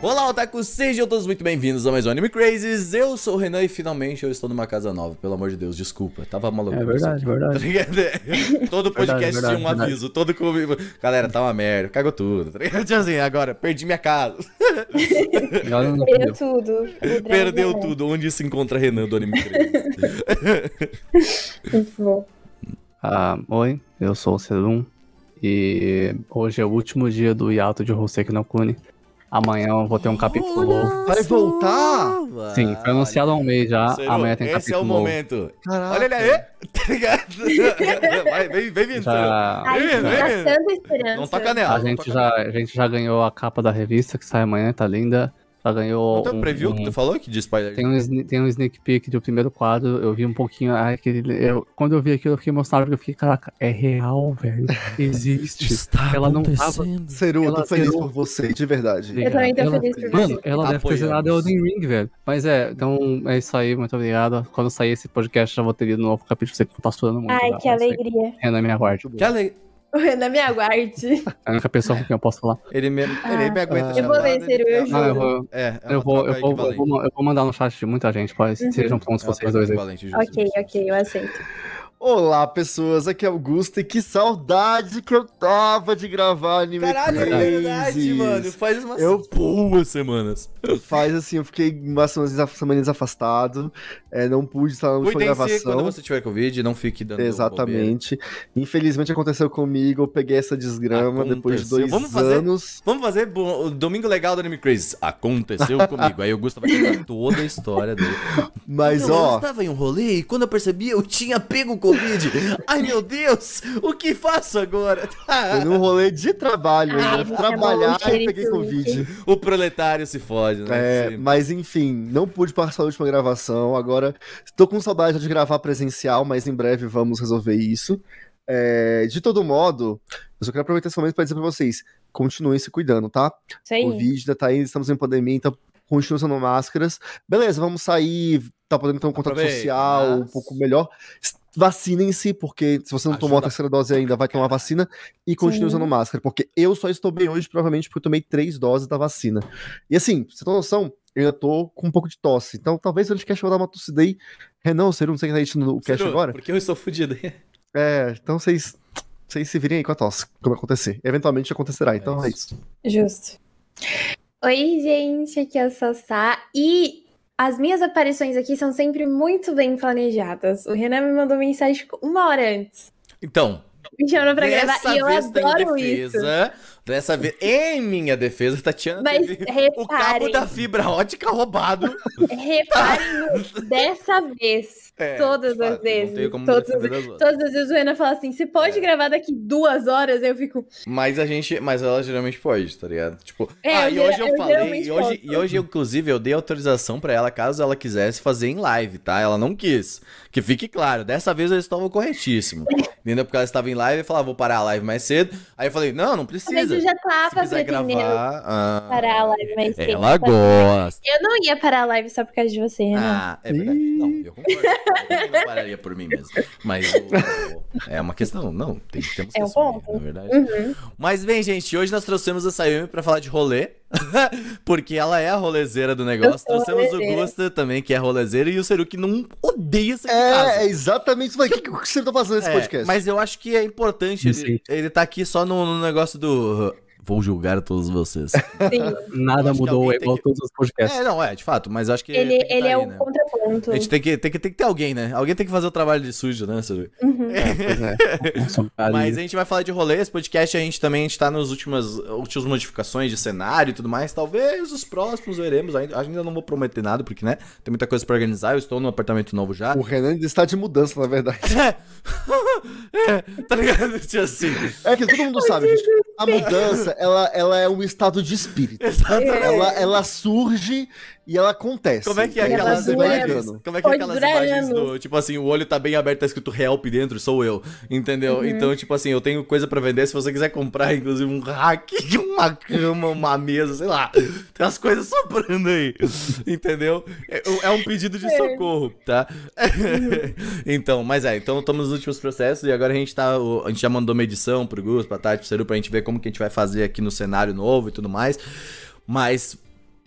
Olá, otaku, sejam todos muito bem-vindos a mais um Anime Crazes. Eu sou o Renan e finalmente eu estou numa casa nova. Pelo amor de Deus, desculpa. Tava maluco. É verdade, verdade. todo podcast verdade, tinha um verdade. aviso, todo comigo. Galera, tá uma merda, cagou tudo. Tá ligado? Tipo assim, agora, perdi minha casa. Perdeu tudo. Perdeu tudo. Onde se encontra Renan do Anime Crazes? Muito bom. Ah, oi, eu sou o Serum e hoje é o último dia do hiato de Hoseki no Kuni. Amanhã eu vou ter um capítulo novo. Vai voltar? Sim, foi anunciado há um mês já, amanhã tem Esse é capítulo o momento. Caraca. Olha ele aí, tá ligado? Vai, vem, vem vindo. Já, Vem, vem. gastando esperança. Não toca nela. a, gente já, a gente já ganhou a capa da revista que sai amanhã, tá linda. Já ganhou. Tem um preview um- que tu falou que de spoiler? Tem um, tem um sneak peek do primeiro quadro, eu vi um pouquinho. Aquele, eu, quando eu vi aquilo, eu fiquei emocionado, porque eu fiquei, caraca, é real, velho. Existe. Está Ela não tava- Seru, eu tô Ela feliz zerou. por você, de verdade. Eu também tô Ela- feliz por Mano, você. ela deve ter Apoiamos. zerado Elden Ring, velho. Mas é, então é isso aí, muito obrigado. Quando sair esse podcast, já vou ter lido um novo capítulo, você que tá chorando muito. Ai, já, que é alegria. Renan, me aguarde. Que ale... O Renan me aguarde. É a única pessoa com quem eu posso falar. Ele me, ele me aguenta Ah. Eu vou ler, ele- eu é, Não, eu juro. vou, É, é eu vou, eu vou, eu vou, mandar no chat de muita gente, pode. Uhum. Sejam É uma vocês dois aí. ok, ok, eu aceito. Olá, pessoas, aqui é Augusto e que saudade que eu tava de gravar Anime Caralho, é Crazes. verdade, mano. Faz umas Eu- boas semanas. Faz assim, eu fiquei umas semanas semanas afastado, é, não pude estar na última quando gravação. você tiver Covid, não fique dando bobeira. Exatamente. Infelizmente aconteceu comigo, eu peguei essa desgrama depois de Aconteceu. dois Vamos fazer- anos. Vamos fazer o Domingo Legal do Anime Crazy. Aconteceu comigo. Aí o Gusto vai contar toda a história dele. Mas Não, Eu ó, estava em um rolê e quando eu percebi, eu tinha pego o Covid. Ai, meu Deus, o que faço agora? foi num rolê de trabalho, Ai, né? trabalhar é e peguei Covid. o proletário se fode, né? É, Sim. mas enfim, não pude passar a última gravação. Agora tô com saudade de gravar presencial, mas em breve vamos resolver isso. É, de todo modo, eu só quero aproveitar esse momento para dizer para vocês: continuem se cuidando, tá? O Covid ainda tá aí, estamos em pandemia, então continuem usando máscaras. Beleza, vamos sair, tá podendo ter um contato Aproveita, social um pouco melhor. Vacinem-se, porque se você não tomou a Ajuda. terceira dose ainda, vai tomar vacina e continue Sim. usando máscara, porque eu só estou bem hoje, provavelmente porque eu tomei três doses da vacina. E assim, pra você tem noção, eu ainda tô com um pouco de tosse. Então talvez o podcast vou dar uma tossida aí. Renan, você não sei quem tá editando o cast agora? Porque eu estou fudido. É, então vocês. Vocês se virem aí com a tosse, quando acontecer. Eventualmente acontecerá, então é isso. Justo. Oi, gente, aqui é a Sassá e as minhas aparições aqui são sempre muito bem planejadas. O Renan me mandou mensagem tipo, uma hora antes. Então, Me chamando pra gravar e eu adoro isso. Dessa vez, em minha defesa, Tatiana Mas teve o cabo reparem, da fibra ótica roubado. reparem dessa vez. É, Todas de as fato, vezes, todas. Todas as vezes o Renan fala assim: você pode É. gravar daqui duas horas? Eu fico. Mas a gente, mas ela geralmente pode, tá ligado? Tipo, É, ah, eu e hoje eu, eu falei, e hoje, posso. e hoje inclusive eu dei autorização pra ela caso ela quisesse fazer em live, tá? Ela não quis. Que fique claro, dessa vez eu estava corretíssimo. Entendeu? Porque ela estava em live e falava, vou parar a live mais cedo. Aí eu falei, não, não precisa. eu já Se tava quiser pretendendo gravar. ah, parar a live mais cedo. Ela gosta. Eu não ia parar a live só por causa de você, Renan. Ah, é verdade. Não, eu concordo. Eu não pararia por mim mesmo. Mas é uma questão. Não, tem, temos que É um ponto. na verdade. Uhum. Mas bem, gente, hoje nós trouxemos a Sayumi pra falar de rolê. porque ela é a rolezeira do negócio. Trouxemos o rolezeira. Gusta também, que é rolezeira, e o Seru que não odeia sair de casa. É, é exatamente isso. O que, que você tá fazendo nesse É, podcast? mas eu acho que é importante ele, ele tá aqui só no, no negócio do. Vou julgar todos vocês. Sim. Nada mudou, é igual que- todos os podcasts. é, não, é, de fato, mas acho que. Ele, que ele tá é aí, o né? contraponto. A gente tem que, tem, que, tem que ter alguém, né? Alguém tem que fazer o trabalho de sujo, né? Uhum. Pois é. Cara, Mas a gente vai falar de rolê, esse podcast a gente também a gente tá nas últimas, últimas modificações de cenário e tudo mais. Talvez os próximos veremos. Ainda, ainda não vou prometer nada, porque, né? Tem muita coisa pra organizar. Eu estou num apartamento novo já. O Renan ainda está de mudança, na verdade. É, é, tá ligado? Tipo assim. É que todo mundo sabe, gente. A mudança, ela, ela é um estado de espírito. Exatamente. Ela, ela surge e ela acontece. Como é que é ela aquelas imagens? Como é que é aquelas imagens do, tipo assim, o olho tá bem aberto, tá escrito help dentro, sou eu, entendeu? Uhum. Então, tipo assim, eu tenho coisa pra vender, se você quiser comprar, inclusive, um rack, uma cama, uma mesa, sei lá, tem umas coisas sobrando aí, entendeu? É, é um pedido de É. socorro, tá? então, mas é, então estamos nos últimos processos e agora a gente tá, a gente já mandou uma edição pro Gus, pra Tati, pro Seru, pra gente ver como que a gente vai fazer aqui no cenário novo e tudo mais, mas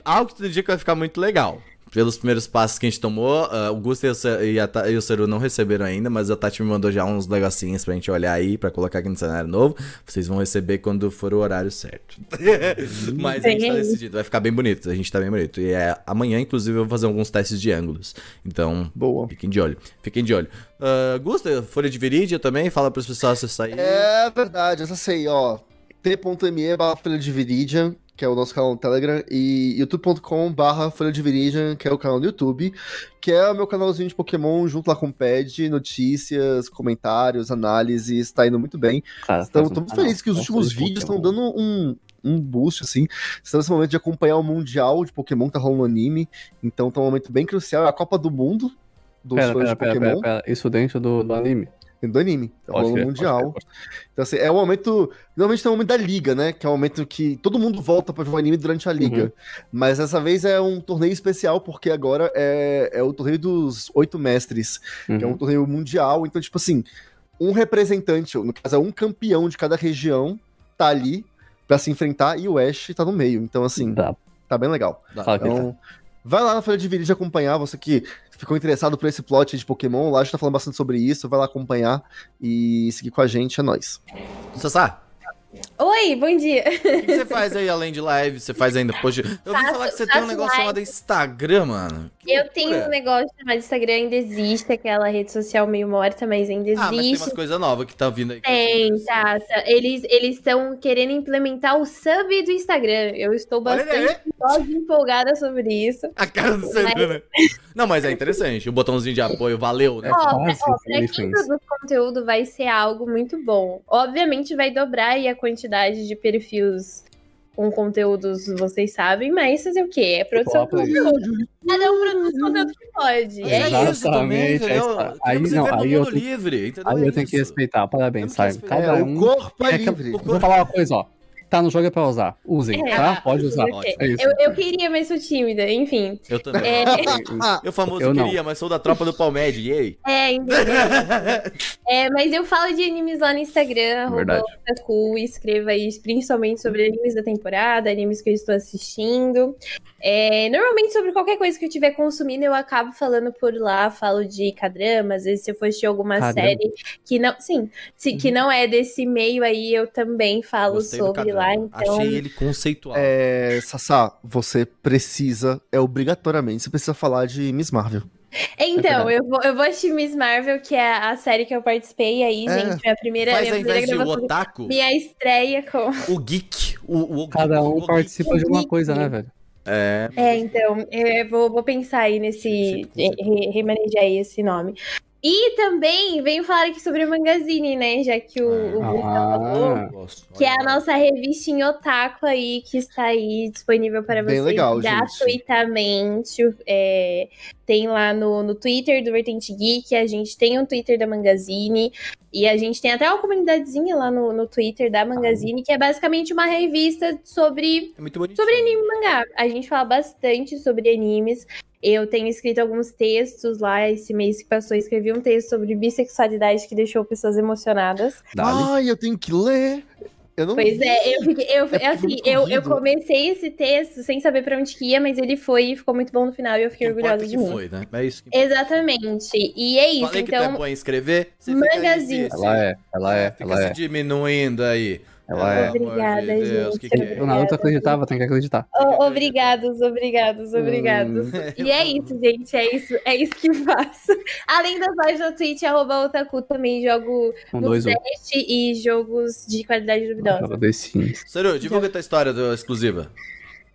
algo que indica que vai ficar muito legal. Pelos primeiros passos que a gente tomou, uh, o Gusto e, e, e o Ceru não receberam ainda, mas a Tati me mandou já uns negocinhos pra gente olhar aí, pra colocar aqui no cenário novo. Vocês vão receber quando for o horário certo. mas a gente tá decidido, vai ficar bem bonito, a gente tá bem bonito. E é, amanhã, inclusive, eu vou fazer alguns testes de ângulos. Então, Boa. fiquem de olho, fiquem de olho. Uh, Gusta, Folha de Viridia também, fala pros pessoal acessar aí. É verdade, essa sei, ó. t.me barra Folha de Viridian, que é o nosso canal no Telegram, e youtube.com barra Folha de que é o canal do YouTube, que é o meu canalzinho de Pokémon junto lá com o Pad, notícias, comentários, análises, tá indo muito bem. Cara, Então, um tô muito canal feliz que os últimos vídeos estão dando um, um boost, assim. Estamos nesse momento de acompanhar o Mundial de Pokémon que tá rolando no anime. Então tá um momento bem crucial. É a Copa do Mundo dos Pera, fãs pera, de pera, Pokémon. pera, pera. Isso dentro do, do anime. Do anime. Tá Pode rolando Mundial. pode crer, pode Então, assim, é o momento. Normalmente é o momento da liga, né? Que é o momento que todo mundo volta pra jogar anime durante a liga. Uhum. Mas dessa vez é um torneio especial, porque agora é, é o torneio dos oito mestres, crer. que é um Uhum. torneio mundial. Então, tipo assim, um representante, no caso, é um campeão de cada região, tá ali pra se enfrentar e o Ash tá no meio. Então, assim, Tá, tá bem legal. Tá. Então, vai lá na Folha de Vídeo acompanhar, você que ficou interessado por esse plot de Pokémon, lá a gente tá falando bastante sobre isso, vai lá acompanhar e seguir com a gente, é nóis. Sassá, Oi, bom dia. o que você faz aí além de live? Você faz ainda post? Eu ouvi Faço- falar que você tem um negócio live. chamado Instagram, mano. Que Eu tenho um negócio chamado Instagram, ainda existe, aquela rede social meio morta, mas ainda Ah, mas tem existe. umas coisas novas que tá vindo aí. Tem, tá, tá. Eles eles estão querendo implementar o sub do Instagram. Eu estou bastante empolgada- sobre isso. A cara do Ceru, né? Não, mas é interessante. O botãozinho de apoio, valeu, né? Ó, ó, pra quem produz conteúdo vai ser algo muito bom. Obviamente vai dobrar aí a quantidade de perfis com conteúdos, vocês sabem, mas fazer o quê? É produção de Próprio aí. conteúdo. Cada um produz conteúdo que pode. É Exato. isso. também, Exatamente, entendeu? é. Aí não, aí eu livre, entendeu? Aí É eu tenho que respeitar. Parabéns, Simon. Cada é, um. o corpo é É que- livre. Vou falar uma coisa, ó. Tá no jogo é pra usar. Usem, É. tá? Pode usar. Ótimo. É isso. Eu, eu queria, mas sou tímida, enfim. Eu também. É, Eu famoso Eu não. queria, mas sou da tropa do Palmed, yay. é, entendeu? É, mas eu falo de animes lá no Instagram. Otaku, escreva aí principalmente sobre animes da temporada, animes que eu estou assistindo. É, normalmente sobre qualquer coisa que eu estiver consumindo, eu acabo falando por lá, falo de K-drama, às vezes se eu for assistir alguma série que não. Sim, se- que não é desse meio aí, eu também falo Gostei sobre caderno. Lá. Então. Achei ele conceitual. É, Sassá, você precisa, é obrigatoriamente, você precisa falar de Miss Marvel. Então, É eu vou, eu vou assistir Miss Marvel, que é a série que eu participei aí, É. gente. Minha primeira, Faz minha ao primeira invés de o gravação. otaku, Minha estreia com. o geek. O, o, Cada o um geek. participa de uma coisa, né, velho? É. É, então, eu vou, vou pensar aí nesse. Re- Remanejar aí esse nome. E também venho falar aqui sobre o Magazine, né? Já que o, o Gustavo falou. Ah. Que é a nossa revistinha Otaku aí, que está aí disponível para Bem vocês legal, gratuitamente. É, tem lá no, no Twitter do Vertente Geek, a gente tem um Twitter da Mangazine, e a gente tem até uma comunidadezinha lá no, no Twitter da Mangazine, que é basicamente uma revista sobre É muito bonito. Sobre anime e mangá. A gente fala bastante sobre animes. Eu tenho escrito alguns textos lá. Esse mês que passou, escrevi um texto sobre bissexualidade que deixou pessoas emocionadas. Ai, eu tenho que ler. Eu não Pois é, eu fiquei. Eu, É assim, eu, eu comecei esse texto sem saber pra onde que ia, mas ele foi e ficou muito bom no final e eu fiquei orgulhosa de que mim. foi, né? É isso que. Exatamente. E é isso. Falei que tu é então, bom em escrever. você fica se- Ela é, ela é, Fica ela se é. diminuindo aí. Ela é. Amor de Obrigada, Deus, gente. que que é? O Naruto acreditava, tem que acreditar. Oh, obrigados, obrigados, obrigados. Hum. E é isso, gente. É isso, é isso que faço. Além das lives no Twitch, arroba Otaku, também jogo Um, no dois, um. teste e jogos de qualidade duvidosa. Seru, divulga tua história do exclusiva.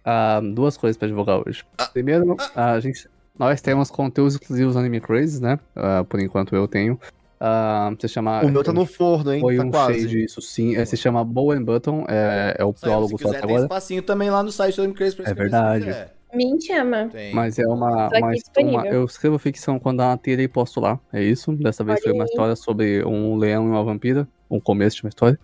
Ah, duas coisas pra divulgar hoje. Primeiro, a gente, nós temos conteúdos exclusivos no Anime Crazy, né? Ah, por enquanto eu tenho. Ah, se chama. O meu tá no forno, hein? Foi tá um quase. shade, isso sim. É, se chama Bow and Button, é, é o prólogo só até tem agora. espacinho também lá no site do MCrazy É verdade. Me chama. Tem. Mas é uma, aqui uma, uma- Eu escrevo ficção quando dá uma tira e posto lá. É isso. Dessa vez Olha foi uma aí. história sobre um leão e uma vampira. Um começo de uma história.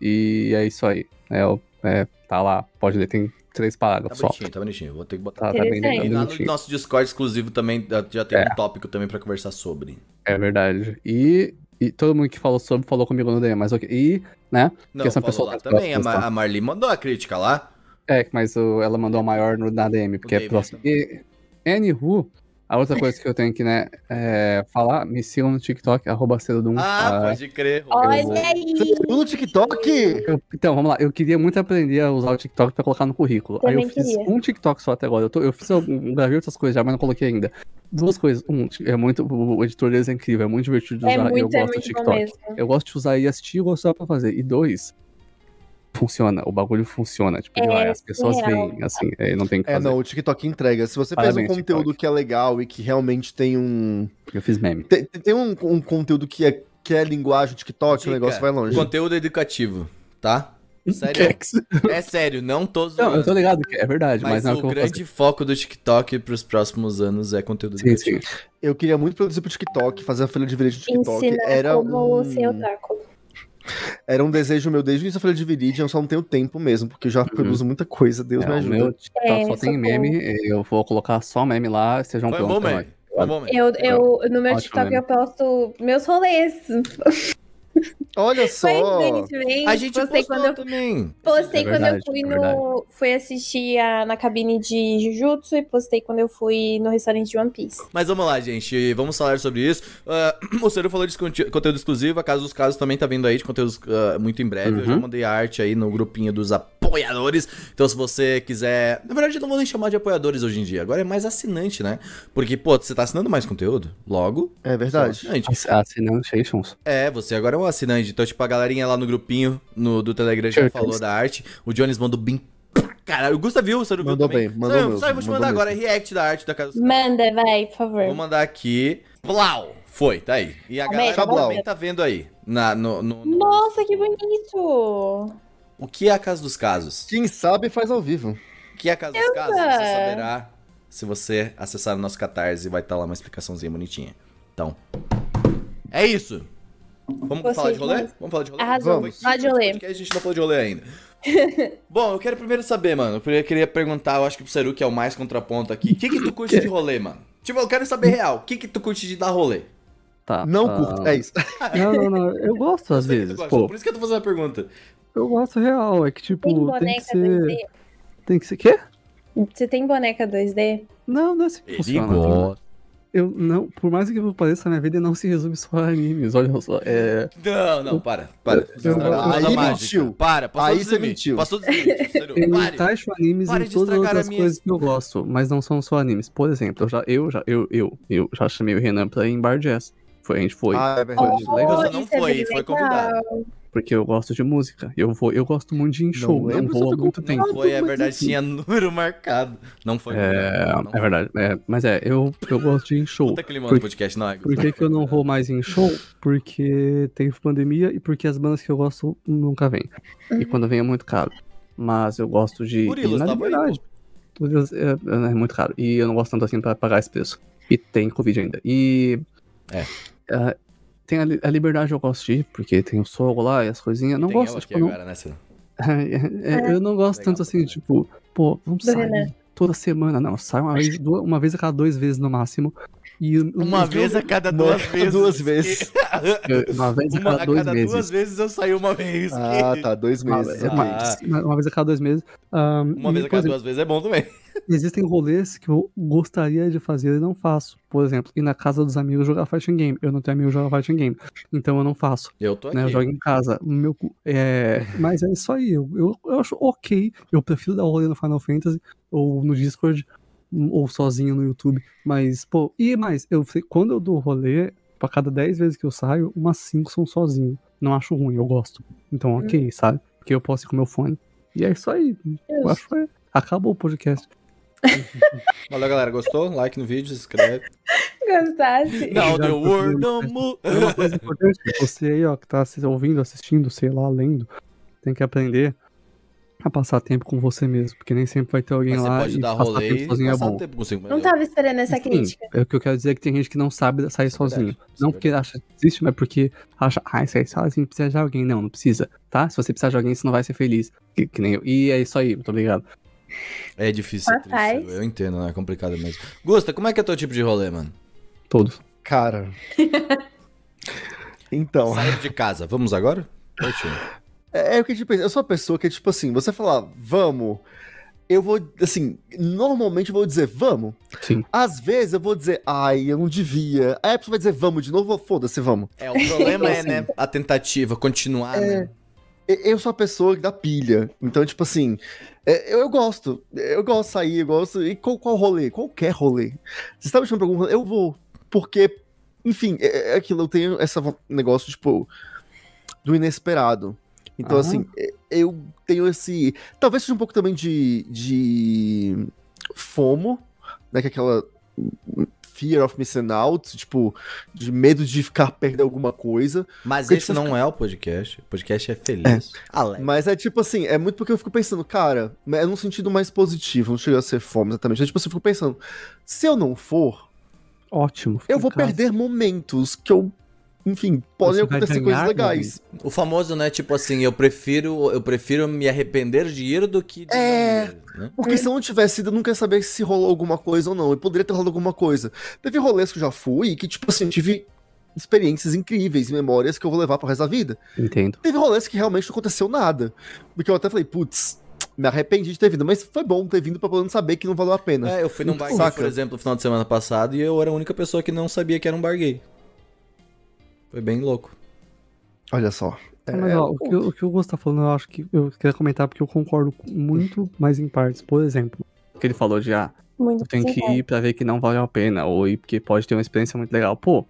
E é isso aí. É, é, tá lá. Pode ler, tem três Tá parágrafos só. bonitinho, tá bonitinho. Vou ter que botar. Tá, tá bem Interessante. E legal, lá no nosso Discord exclusivo também já- tem É. um tópico também pra conversar sobre. É verdade. E, e todo mundo que falou sobre falou comigo no DM, mas ok. E, né? Não, falou pessoas lá mais também. A, próximas, Ma- tá? a Marli mandou a crítica lá. É, mas o- ela mandou a maior no, na DM, porque é David próximo. E, anywho, a outra coisa que eu tenho que, né, é, falar, me sigam no TikTok, arroba Celodum. Ah, Ah, pode crer. Olha vou- aí! No TikTok? eu- então, vamos lá. Eu queria muito aprender a usar o TikTok pra colocar no currículo. Aí eu Também fiz queria. um TikTok só até agora. Eu, tô- eu fiz algum, gravei outras coisas já, mas não coloquei ainda. Duas coisas. Um, é muito, o editor deles é incrível, é muito divertido de usar É e eu muito, é gosto do muito bom TikTok. mesmo. Eu gosto de usar e assistir e gosto usar pra fazer. E dois, funciona. O bagulho funciona. Tipo, É, as pessoas surreal. veem, assim, é, não tem que É, fazer. não, o TikTok entrega. Se você Parabéns, faz um conteúdo TikTok. que é legal e que realmente tem um. Eu fiz meme. Tem, tem um, um conteúdo que é, que é linguagem TikTok, Dica, o negócio vai longe. Conteúdo educativo, tá? Sério? É sério, não todos Não, eu tô ligado que é verdade, mas, Mas não é o grande fazer. foco do TikTok pros próximos anos é conteúdo Sim, sim. educativo. Eu queria muito produzir pro TikTok, fazer a folha de vídeo no TikTok. Ensinar Era como um, ser otaku. Era um desejo meu desde o início da folha de Viridian, eu só não tenho tempo mesmo, porque eu já produzo muita coisa, Deus É, me o ajuda. meu TikTok É, só tem meme, eu vou colocar só meme lá, sejam Foi um prontos. bom meme. nóis. Foi bom meme. Eu, eu, no meu Ótimo, TikTok eu posto meus rolês. Olha só! A gente postei postou quando eu também. Postei É quando verdade, eu fui é no. Fui assistir a, na cabine de Jujutsu e postei quando eu fui no restaurante de One Piece. Mas vamos lá, gente. Vamos falar sobre isso. Ah, o Ciro falou de conte- conteúdo exclusivo. A Casa dos Casos também tá vindo aí de conteúdos ah, muito em breve. Eu já Uhum. mandei a arte aí no grupinho dos apoiadores. Então, se você quiser. Na verdade, eu não vou nem chamar de apoiadores hoje em dia. Agora é mais assinante, né? Porque, pô, você tá assinando mais conteúdo? Logo. É verdade. assinante. Ass- Assinantations. É, você agora é um assinante. Então, tipo, a galerinha lá no grupinho no, do Telegram já falou da arte. O Jones mandou bem. Caralho, o Gusta viu, viu Mandou também? bem, mandou Sabe, mesmo, sabe, vou te mandar agora mesmo. react da arte da Casa dos Casos. Manda, vai, por favor. Vou mandar aqui. Blau! Foi, tá aí. E a galera também tá vendo aí. Na, no, no- no- Nossa, que bonito! O que é a Casa dos Casos? Quem sabe faz ao vivo. O que é a Casa dos Casos? Você saberá se você acessar o nosso Catarse. Vai estar lá uma explicaçãozinha bonitinha. Então, é isso. Vamos Gostei falar de rolê? demais. Vamos falar de rolê? Arrasou. Foi Fala de rolê. podcasts, A gente não falou de rolê ainda. Bom, eu quero primeiro saber, mano. Eu queria perguntar, eu acho que pro Seru, que é o mais contraponto aqui. O que que tu curte de rolê, mano? Tipo, eu quero saber real. O que que tu curte de dar rolê? Tá. Não ah, curto, é isso. Não, não, não. Eu gosto às Eu vezes. gosta, Pô, Por isso que eu tô fazendo a pergunta. eu gosto real. É que, tipo, Tem tem, boneca que ser. 2D? Tem que ser. Quê? Você tem boneca 2D? Não, não é assim que funciona. Eu não, por mais que eu pareça, minha vida não se resume só a animes. Olha só, é. Não, não, para. Para. Eu- Aí aí mágica. mentiu. Para, passou Aí você mentiu. Passou dos limites. Seru. Eu Pare. encaixo animes Pare em todas as minha- coisas que eu gosto, mas não são só animes. Por exemplo, eu já, eu já, eu, eu, eu já chamei o Renan pra ir em Bar Jazz. Foi, a gente foi, Ah, é verdade. Foi legal. Você não é foi, foi legal. convidado. Porque eu gosto de música. Eu vou, eu gosto muito de ir em show, não, se vou há muito tempo. Não foi, é verdade, tinha número marcado. Não foi. É, não, não é verdade. é, mas é, eu, eu gosto de ir em show. Puta climão Por- podcast, não é? Por que, que eu não vou mais em show? Porque teve pandemia e porque as bandas que eu gosto nunca vêm. E quando vem é muito caro. Mas eu gosto de Gorilas, na liberdade. Gorilas é, é muito caro. E eu não gosto tanto assim pra pagar esse preço. E tem Covid ainda. E. É. ah, tem a, a liberdade eu gosto de ir, porque tem o solo lá e as coisinhas. Não Tem gosto, eu tipo, não, agora, né, Ciro? é, eu não gosto Legal, tanto assim, legal. tipo, pô, vamos Do sair Renan. toda semana. Não, sai uma vez, duas- uma vez a cada dois vezes no máximo. E o- Uma vez meus- a cada Uma- duas vezes. duas vezes. Uma vez a Uma cada a dois cada meses. duas vezes eu saí uma vez. Ah, tá, dois Uma, meses. é, uma- Ah. uma- uma vez a cada dois meses. Ahn, Uma e, vez a cada exemplo, duas vezes é bom também. Existem rolês que eu gostaria de fazer e não faço. Por exemplo, ir na casa dos amigos jogar fighting game. Eu não tenho amigo jogar fighting game. Então eu não faço. Eu tô aqui. Né? Eu jogo em casa. Meu, é, mas é isso aí. Eu, eu, eu acho ok. Eu prefiro dar rolê no Final Fantasy ou no Discord ou sozinho no YouTube. Mas, pô, e mais, eu sei- quando eu dou rolê, pra cada 10 vezes que eu saio, umas 5 são sozinho. Não acho ruim, eu gosto. Então, ok, sabe? Porque eu posso ir com meu fone. E é isso aí. Eu acho que é- acabou o podcast. Valeu, galera. Gostou? Like no vídeo, se inscreve. Gostasse? Não, the world. Uma coisa importante, você aí, ó, que tá ouvindo, assistindo, sei lá, lendo, tem que aprender a passar tempo com você mesmo, porque nem sempre vai ter alguém Mas lá pode e dar passar rolê tempo e sozinho é bom. tempo consigo. Não tava esperando essa Enfim, crítica. é o que eu quero dizer é que tem gente que não sabe sair Isso é sozinho. verdade, é não porque acha que existe, mas porque acha, ah, sair sozinho precisa de alguém. Não, não precisa, tá? Se você precisar de alguém, você não vai ser feliz. Que, que nem eu. E é isso aí, muito obrigado. É difícil triste, eu entendo, né? É complicado mesmo. Gusta, como é que é teu tipo de rolê, mano? Todos. Cara. Então. Sair de casa, vamos agora? Partiu. É, é o que tipo, eu sou a pessoa que, tipo assim, você falar, vamos, eu vou, assim, normalmente eu vou dizer vamos. Sim. Às vezes eu vou dizer, ai, eu não devia. Aí a pessoa vai dizer vamos de novo, foda-se, vamos. É, o problema é, né, a tentativa, continuar, né? E- Eu sou a pessoa da pilha. Então, tipo assim, é, eu, eu gosto. Eu gosto de sair, eu gosto. E qual, qual rolê? Qualquer rolê. Você tá me chamando pra algum rolê, eu vou. Porque, enfim, é, é aquilo, eu tenho esse negócio, tipo, do inesperado. Então, Ah. assim, é, eu tenho esse. Talvez seja um pouco também de. de FOMO, né? Que é aquela. Fear of missing out, tipo, de medo de ficar perdendo alguma coisa. Mas Porque esse você não é o podcast. O podcast é feliz. Alegre. Mas é tipo assim, é muito porque eu fico pensando, cara, é num sentido mais positivo, não chega a ser fome exatamente. É tipo assim, eu fico pensando, se eu não for, Ótimo. fica eu vou casa. perder momentos que eu, enfim, podem acontecer ganhar coisas legais. O famoso, né, tipo assim, eu prefiro, eu prefiro me arrepender de ir do que de É. ir, né? Porque se eu não tivesse ido, eu nunca ia saber se rolou alguma coisa ou não. E poderia ter rolado alguma coisa. Teve rolês que eu já fui que, tipo assim, eu tive experiências incríveis, memórias que eu vou levar pro resto da vida. Entendo. Teve rolês que realmente não aconteceu nada. Porque eu até falei, putz, me arrependi de ter vindo. Mas foi bom ter vindo pra poder saber que não valeu a pena. É, eu fui num bar gay, por exemplo, no final de semana passado e eu era a única pessoa que não sabia que era um bar gay. Foi bem louco. Olha só. É, Mas, ó, o, que, o que o Gustavo tá falando, eu acho que eu queria comentar porque eu concordo muito mais em partes. Por exemplo, o que ele falou de, ah, Muito tenho que ir pra ver que não vale a pena, ou ir porque pode ter uma experiência muito legal. Pô,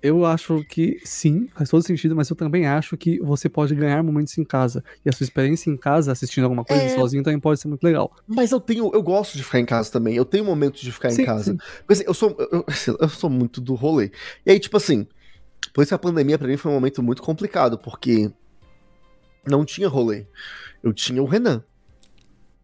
eu acho que sim, faz todo sentido, mas eu também acho que você pode ganhar momentos em casa. E a sua experiência em casa, assistindo alguma coisa É. sozinho, também pode ser muito legal. Mas eu tenho, eu gosto de ficar em casa também. Eu tenho momentos de ficar Sim, em casa. sim. Porque assim, eu sou, eu, eu sou muito do rolê. E aí, tipo assim, por isso que a pandemia pra mim foi um momento muito complicado, porque não tinha rolê. Eu tinha o Renan.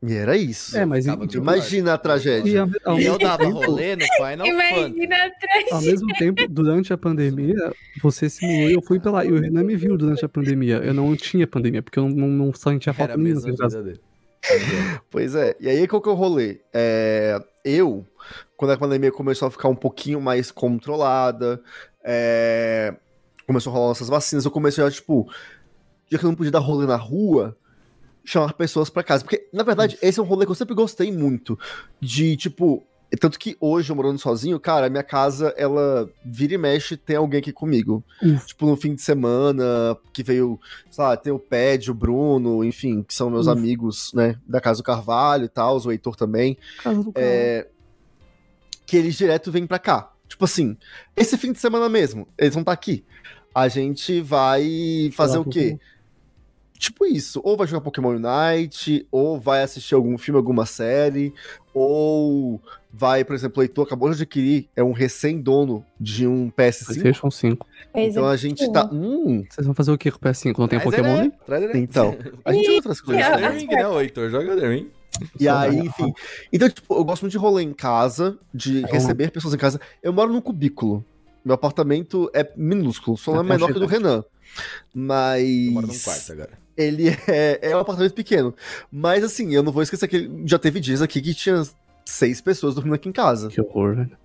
E era isso. É, mas Imagina a E tragédia. ao, ao E eu mesmo dava tempo- rolê no Final Fantasy. Imagina atrás. Ao mesmo tempo, durante a pandemia, você simulou e eu fui lá. E o Renan me viu durante a pandemia. Eu não tinha pandemia, porque eu não, não sentia Era falta a vida dele. Pois é. E aí, qual que é o rolê? É, eu, quando a pandemia começou a ficar um pouquinho mais controlada, é, começou a rolar essas vacinas, eu comecei a, tipo, já que eu não podia dar rolê na rua, chamar pessoas pra casa. Porque, na verdade, esse é um rolê que eu sempre gostei muito. De, tipo. Tanto que hoje, eu morando sozinho, cara, a minha casa, ela vira e mexe, tem alguém aqui comigo. Tipo, no fim de semana, que veio, sei lá, tem o Ped, o Bruno, enfim, que são meus amigos, né, da Casa do Carvalho e tal, o Heitor também, Casa do cara. é, que eles direto vêm pra cá. Tipo assim, esse fim de semana mesmo, eles vão estar aqui. A gente vai fazer o quê? Tipo isso, ou vai jogar Pokémon Unite, ou vai assistir algum filme, alguma série, ou vai, por exemplo, o Heitor acabou de adquirir, é um recém-dono de um PS5, PlayStation 5. Pois então é. a gente tá... Hum, Vocês vão fazer o que com o PS5? Não tem Traz Pokémon ele. então, a gente tem outras coisas também. Elden Ring, né, Heitor? Joga Elden Ring. E aí, enfim. Então, tipo, eu gosto muito de rolê em casa, de Então- receber pessoas em casa. Eu moro num cubículo. Meu apartamento é minúsculo, só é menor que o do Renan. Mas. Eu moro num quarto agora. Ele é, é um apartamento pequeno. Mas assim, eu não vou esquecer que já teve dias aqui que tinha seis pessoas dormindo aqui em casa. Que horror, velho.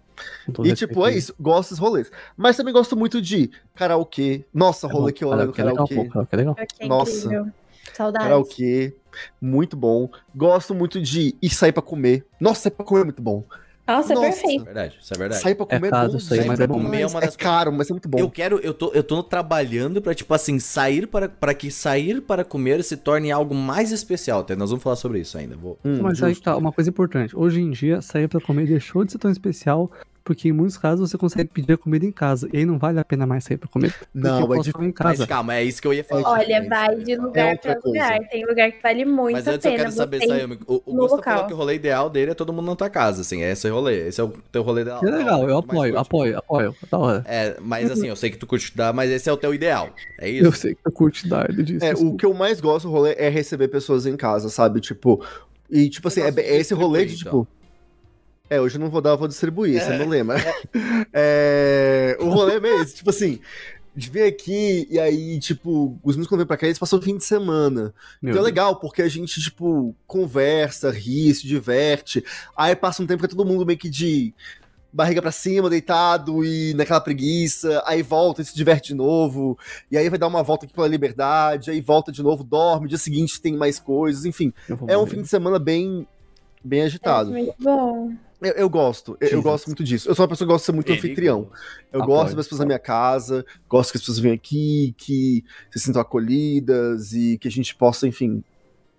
E tipo, é isso, gosto desses rolês. Mas também gosto muito de karaokê. Nossa, É rolê que eu olho no Karaokê é legal, pô, karaokê é legal. Que é Nossa. Saudades. Karaokê, muito bom. Gosto muito de ir sair pra comer. Nossa, sair pra comer é muito bom. Nossa, é Nossa. perfeito. Verdade, isso é verdade. Sair pra É comer caro bom isso aí, demais, mas é bom. Comer é uma É das- caro, mas é muito bom. Eu quero, eu tô, eu tô trabalhando pra, tipo assim, sair para, para que sair para comer se torne algo mais especial. Até nós vamos falar sobre isso ainda. Vou... Hum, Mas aí justo. tá, uma coisa importante. Hoje em dia, sair pra comer deixou de ser tão especial, porque em muitos casos você consegue pedir a comida em casa. E aí não vale a pena mais sair pra comer. Não, eu é posso de- comer em Mas casa. calma, é isso que eu ia falar. Olha, É vai eu de falar. lugar outra pra coisa. lugar. Tem lugar que vale muito Mas a antes eu pena. quero saber, Sayumi, o, o local. falou que o rolê ideal dele é todo mundo na tua casa, assim, é esse o rolê, esse é o teu rolê da Que legal, eu apoio, apoio, apoio. Da hora. É, mas assim, eu sei que tu curte dar, mas esse é o teu ideal, é isso? Eu sei que eu curto dar, ele disse. É, o que eu mais gosto do rolê é receber pessoas em casa, sabe? Tipo. E, tipo assim, é, é esse rolê de, distribuir, tipo. É, hoje eu não vou dar, eu vou distribuir, esse é É. meu lema. É, o rolê é mesmo, tipo assim, de vir aqui e aí, tipo, os meninos quando vêm pra cá, eles passam o fim de semana. Meu então é legal, porque a gente, tipo, conversa, ri, se diverte. Aí passa um tempo que é todo mundo meio que de barriga pra cima, deitado e naquela preguiça. Aí volta e se diverte de novo. E aí vai dar uma volta aqui pela liberdade. Aí volta de novo, dorme. Dia seguinte tem mais coisas. Enfim, é um fim de semana bem bem agitado. Muito bom. Eu, eu gosto, eu, eu gosto muito disso. Eu sou uma pessoa que gosta de ser muito Perigo. anfitrião. Eu Apoio. gosto das pessoas na minha casa, gosto que as pessoas venham aqui, que se sintam acolhidas e que a gente possa, enfim,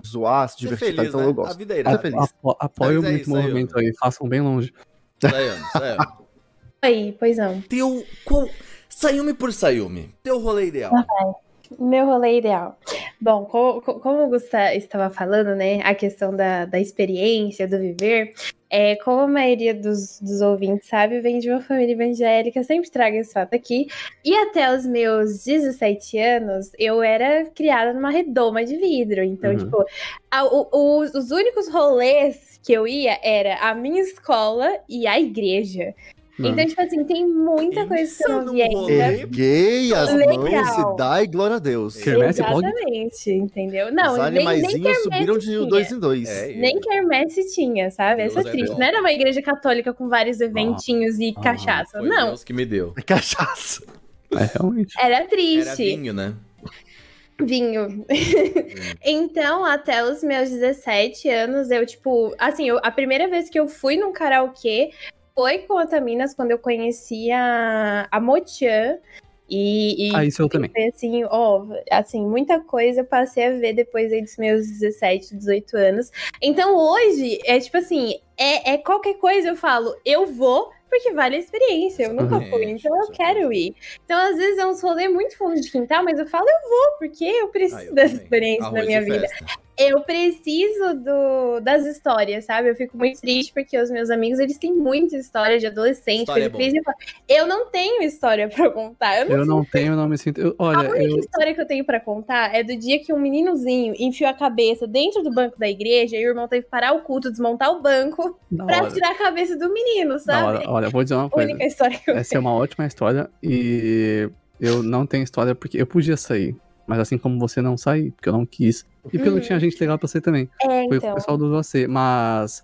zoar, se divertir. tá? feliz, Então né? eu A gosto. vida é Ah, irada. feliz. Apo- apoio é muito aí, movimento aí, façam bem longe. Sayumi, Sayumi. Aí, pois não. Teu. Qual... Sayumi por Sayumi. Teu rolê ideal. Meu rolê ideal. Bom, co- co- como o Gustavo estava falando, né? A questão da, da experiência, do viver. É, como a maioria dos, dos ouvintes sabe, eu venho de uma família evangélica, sempre trago esse fato aqui. E até os meus 17 anos, eu era criada numa redoma de vidro. Então, Uhum. tipo, a- o- os, os únicos rolês que eu ia era a minha escola e a igreja. Então, tipo assim, tem muita coisa que eu não vi ainda. Erguei as Legal. mãos e dai glória a Deus. Quermesse pode? Exatamente, entendeu? Não, Os nem, subiram de tinha. dois em dois. É, Nem quermesse tinha, sabe? Essa é é triste. Não era uma igreja católica com vários eventinhos e Ah, cachaça. Foi não, Deus que me deu. Cachaça. É, realmente. era Era triste. vinho, né? Vinho. então, até os meus 17 anos, eu, tipo, assim, eu- a primeira vez que eu fui num karaokê foi com a Taminas, quando eu conheci a, a Mochan. E, e Ah, isso eu também. foi assim, ó, assim, muita coisa eu passei a ver depois aí dos meus 17, 18 anos. Então hoje, é tipo assim, é, é qualquer coisa eu falo, eu vou porque vale a experiência. Eu nunca fui, então eu quero ir. Então, às vezes é uns rolê muito fundo de quintal, mas eu falo, eu vou, porque eu Ah, preciso eu dessa também. experiência Arroz na minha vida. festa. Eu preciso do, das histórias, sabe? Eu fico muito triste porque os meus amigos, eles têm muita história de adolescente, História é coisa. Eu não tenho história pra contar. Eu não Eu não tenho, não me sinto. eu- a olha, única eu. história que eu tenho pra contar é do dia que um meninozinho enfiou a cabeça dentro do banco da igreja e o irmão teve que parar o culto, desmontar o banco Da pra hora. tirar a cabeça do menino, Da sabe? hora. Olha, vou dizer uma A coisa. única história que eu Essa é uma ótima história e eu não tenho história porque eu podia sair. Mas assim como você não saí, porque eu não quis. E porque não Uhum. tinha gente legal pra sair também. É, Foi então. o pessoal do você. Mas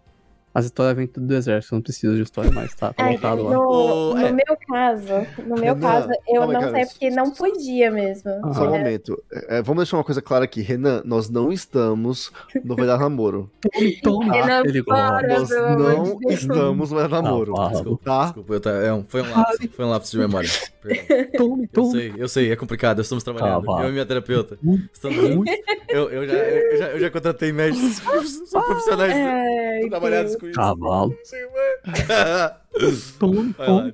as histórias vêm tudo do exército, não preciso de história mais, tá? Tá Ai, lotado lá. no, Ô, no é. meu caso, no meu Renan, caso, eu não cara. saí porque não podia mesmo. Ah. Só um É. momento. É, vamos deixar uma coisa clara aqui. Renan, nós não estamos no Vai Dar Namoro. Toma, Renan, ele para. Nós não estamos no Vai Dar Namoro. Ah, Desculpa, Tá? desculpa. Eu tá, é um- foi um lapso. Foi um lapso de memória. Perdão. Tome, Eu tome. sei, eu sei, é complicado, estamos trabalhando. Tá, vá. eu e minha terapeuta. Estamos... muito. Eu, eu, já, eu, já, eu já contratei médicos, são profissionais Ai, trabalhados com isso. Cavalo.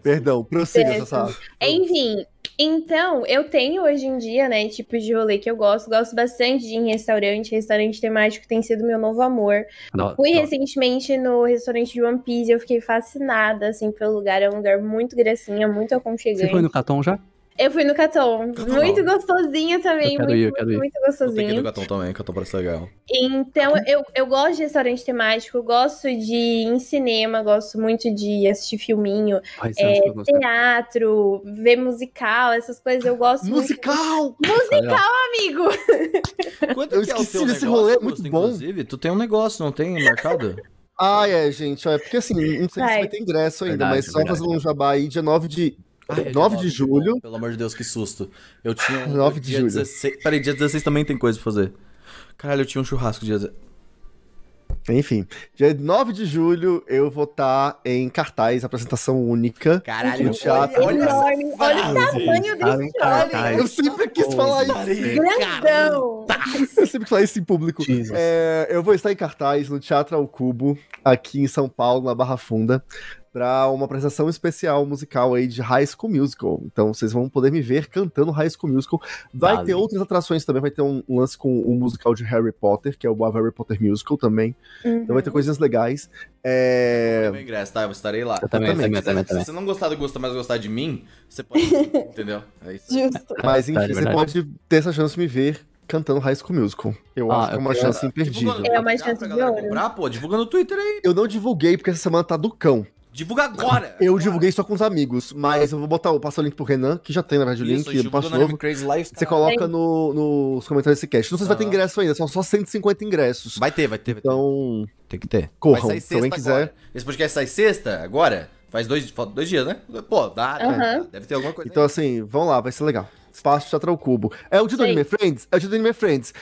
Perdão, prossiga. Sassá. Enfim, então, eu tenho hoje em dia, né, tipos de rolê que eu gosto. Gosto bastante de ir em restaurante. Restaurante temático tem sido meu novo amor. Hora, Fui hora. recentemente no restaurante de One Piece. Eu fiquei fascinada, assim, pelo lugar. É um lugar muito gracinha, muito Você aconchegante. foi no Caton já? Eu fui no Caton. Caton. Muito gostosinho também. Eu quero muito, ir, eu muito, muito Eu tenho que ir gostosinho. no Caton também, Caton parece legal. Então, eu, eu gosto de restaurante temático, eu gosto de ir em cinema, gosto muito de assistir filminho, Ai, é, eu gostei. teatro, ver musical, essas coisas eu gosto Musical! muito, Legal. amigo. Quanto Eu que é esqueci teu desse rolê, é Augusto, muito bom. Inclusive, tu tem um negócio, não tem marcado? Ah, é, gente. É porque assim, não sei se Vai. vai ter ingresso ainda, Verdade, mas só verdade. fazendo um jabá aí, dia 9 de. Ai, é dia 9 de julho. Pelo amor de Deus, que susto. Eu tinha um 9 de julho. 16. Peraí, dia 16 também tem coisa pra fazer. Caralho, eu tinha um churrasco dia 16. Enfim, dia 9 de julho eu vou estar em cartaz, apresentação única. Caralho, No teatro. Olha, enorme, olha o tamanho Tá desse em cartaz. Eu sempre quis falar isso. grandão. Eu sempre quis falar isso em público. É, eu vou estar em cartaz no Teatro ao Cubo, aqui em São Paulo, na Barra Funda, para uma apresentação especial musical aí de High School Musical. Então vocês vão poder me ver cantando High School Musical. Vai Vale. ter outras atrações também, vai ter um, lance com um musical de Harry Potter, que é o A Harry Potter Musical também. Então vai ter coisas legais. É... Meu ingresso, tá? Eu estarei lá. Eu também, também, também, Se você não gostar do Gusta, mas gostar de mim, você pode. Entendeu? É isso. Justo. Mas enfim, Verdade, você pode ter essa chance de me ver cantando High School Musical. Eu Ah, acho que é eu uma quero- chance imperdível. É uma chance de galera ouro. comprar, pô. Divulga no Twitter aí. Eu não divulguei porque essa semana tá do cão. Divulga agora. Eu divulguei só com os amigos, mas eu vou botar, eu passo o link pro Renan, que já tem na verdade o link, eu passo no novo. Anime Crazy Life. Você coloca no, nos comentários desse cast. Não sei se vai ter ingresso ainda, são só 150 ingressos. Vai ter, vai ter, vai ter. Então, Tem que ter. corram, Vai sair se alguém quiser. agora. Esse podcast sai sexta, agora? Faz dois, falta dois dias, né? Pô, dá. Deve ter alguma coisa. Então, assim, vão lá, vai ser legal. Espaço Teatro ao Cubo. É o dia do. Anime Friends? É o dia do Anime Friends.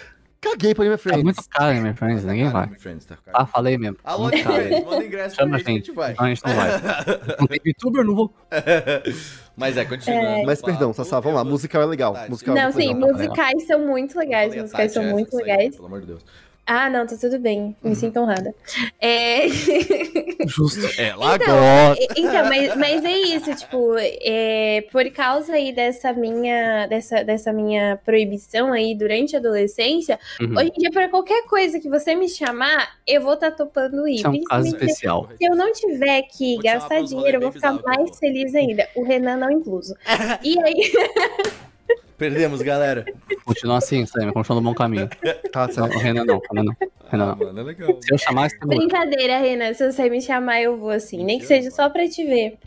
Caguei pra Anime É Friends. muito caro, minha friends, ninguém vai. Tá. Ah, falei mesmo. Alô, caro. Friends, manda ingresso Chama pra a gente gente. vai. Não, a gente não vai. Não tem youtuber, não vou. Mas é, continuando. Mas o perdão, Sassá, vamos lá. Musical é legal. Musical é Não, muito sim, legal. musicais são muito legais. Musicais são muito legais. Pelo amor de Deus. Ah, não, tá tudo bem. Me sinto honrada. É... Justo. Ela Então, gosta. e- Então, mas, mas é isso, tipo, é, por causa aí dessa minha, dessa, dessa minha proibição aí durante a adolescência, Uhum. hoje em dia, pra qualquer coisa que você me chamar, eu vou estar topando ir. Isso é um caso especial. se eu não tiver que Vou gastar dinheiro, eu vou ficar mais feliz ainda. O Renan não incluso. E aí, Perdemos, galera. Continua assim, Sam, continua no bom caminho. Tá, Não, certo. o Renan não, Renan não. Renan Ah, não. mano, é legal. Se eu chamar, você muda. brincadeira, Renan, se você me chamar, eu vou assim. Nem que seja só pra te ver.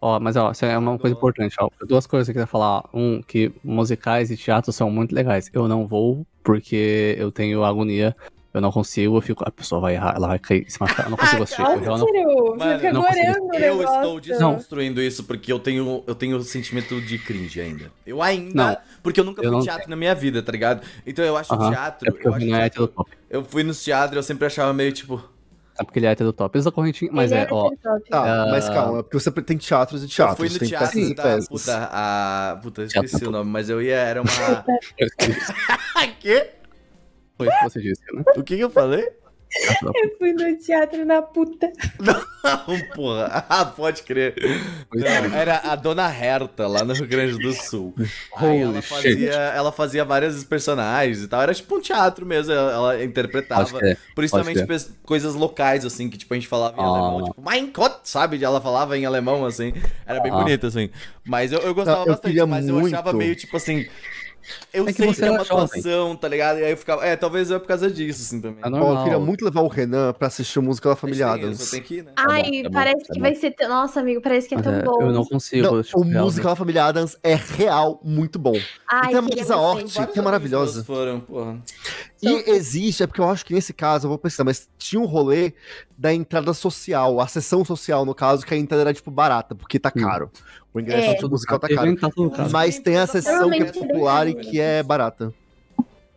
Ó, mas ó, isso é uma coisa importante, ó. Duas coisas que eu queria falar. Um, que musicais e teatro são muito legais. Eu não vou porque eu tenho agonia. Eu não consigo, eu fico. A pessoa vai errar, ela vai cair, se machucar. Eu não consigo assistir. Eu não, Mano, fica eu não consigo. o Eu estou desconstruindo isso porque eu tenho, eu tenho sentimento de cringe ainda. Eu ainda. Não. Porque eu nunca Eu fui não teatro na minha vida, tá ligado? Então eu acho Aham. teatro. é eu, o acho é teatro top. eu fui nos teatros, eu sempre achava meio tipo. É porque ele é hétero top. Eles da correntinha, mas Ele é, ó. top. Tá, Ah. mas calma, porque você tem teatros e Eu teatros. fui no tem teatro peças e da. peças. Puta, a. Puta, eu esqueci Teatro. o nome, mas eu ia. Era uma. Foi o que você disse, né? O que, que eu falei? Eu fui no teatro na puta. Não, porra. Ah, pode crer. Não, era a Dona Herta, lá no Rio Grande do Sul. Aí Holy ela shit. fazia, ela fazia vários personagens e tal. Era tipo um teatro mesmo. Ela, interpretava. É. Principalmente coisas locais, assim, que tipo, a gente falava em Ah. alemão. Tipo, Mein Gott, sabe? Ela falava em alemão, assim. Era bem Ah. bonito, assim. Mas eu, eu gostava eu bastante, mas eu muito. achava meio tipo assim. Eu É que sei você que é era uma atuação, tá ligado? E aí eu ficava. É, talvez é por causa disso, assim, também. É normal. eu queria muito levar o Renan pra assistir o musical da Família Mas tem Adams. isso, tem que ir, né? Ai, bom, tá bom, parece tá que bom. vai ser. tão- Nossa, amigo, parece que é tão é, bom. eu não consigo. Não, tipo, o real, musical da Família Adams é real muito bom. Ai, e tem a Marisa Hort, que é maravilhosa. Foram, porra. E existe, é porque eu acho que nesse caso, eu vou pensar, mas tinha um rolê da entrada social, a sessão social, no caso, que a entrada era, tipo, barata, porque tá caro. O ingresso É. musical tá caro. Tá caro. Mas tem a sessão que é Normalmente popular e que é barata.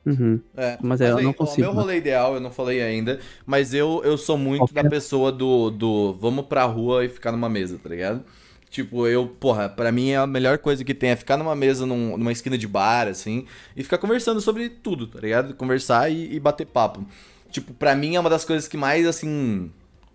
Uhum. É, Mas é, eu aí, não consigo, O meu rolê ideal, eu não falei ainda, mas eu, eu sou muito da é? pessoa do, do vamos pra rua e ficar numa mesa, tá ligado? Tipo, eu, porra, pra mim a melhor coisa que tem é ficar numa mesa, num- numa esquina de bar, assim, e ficar conversando sobre tudo, tá ligado? Conversar e, e bater papo. Tipo, pra mim é uma das coisas que mais, assim,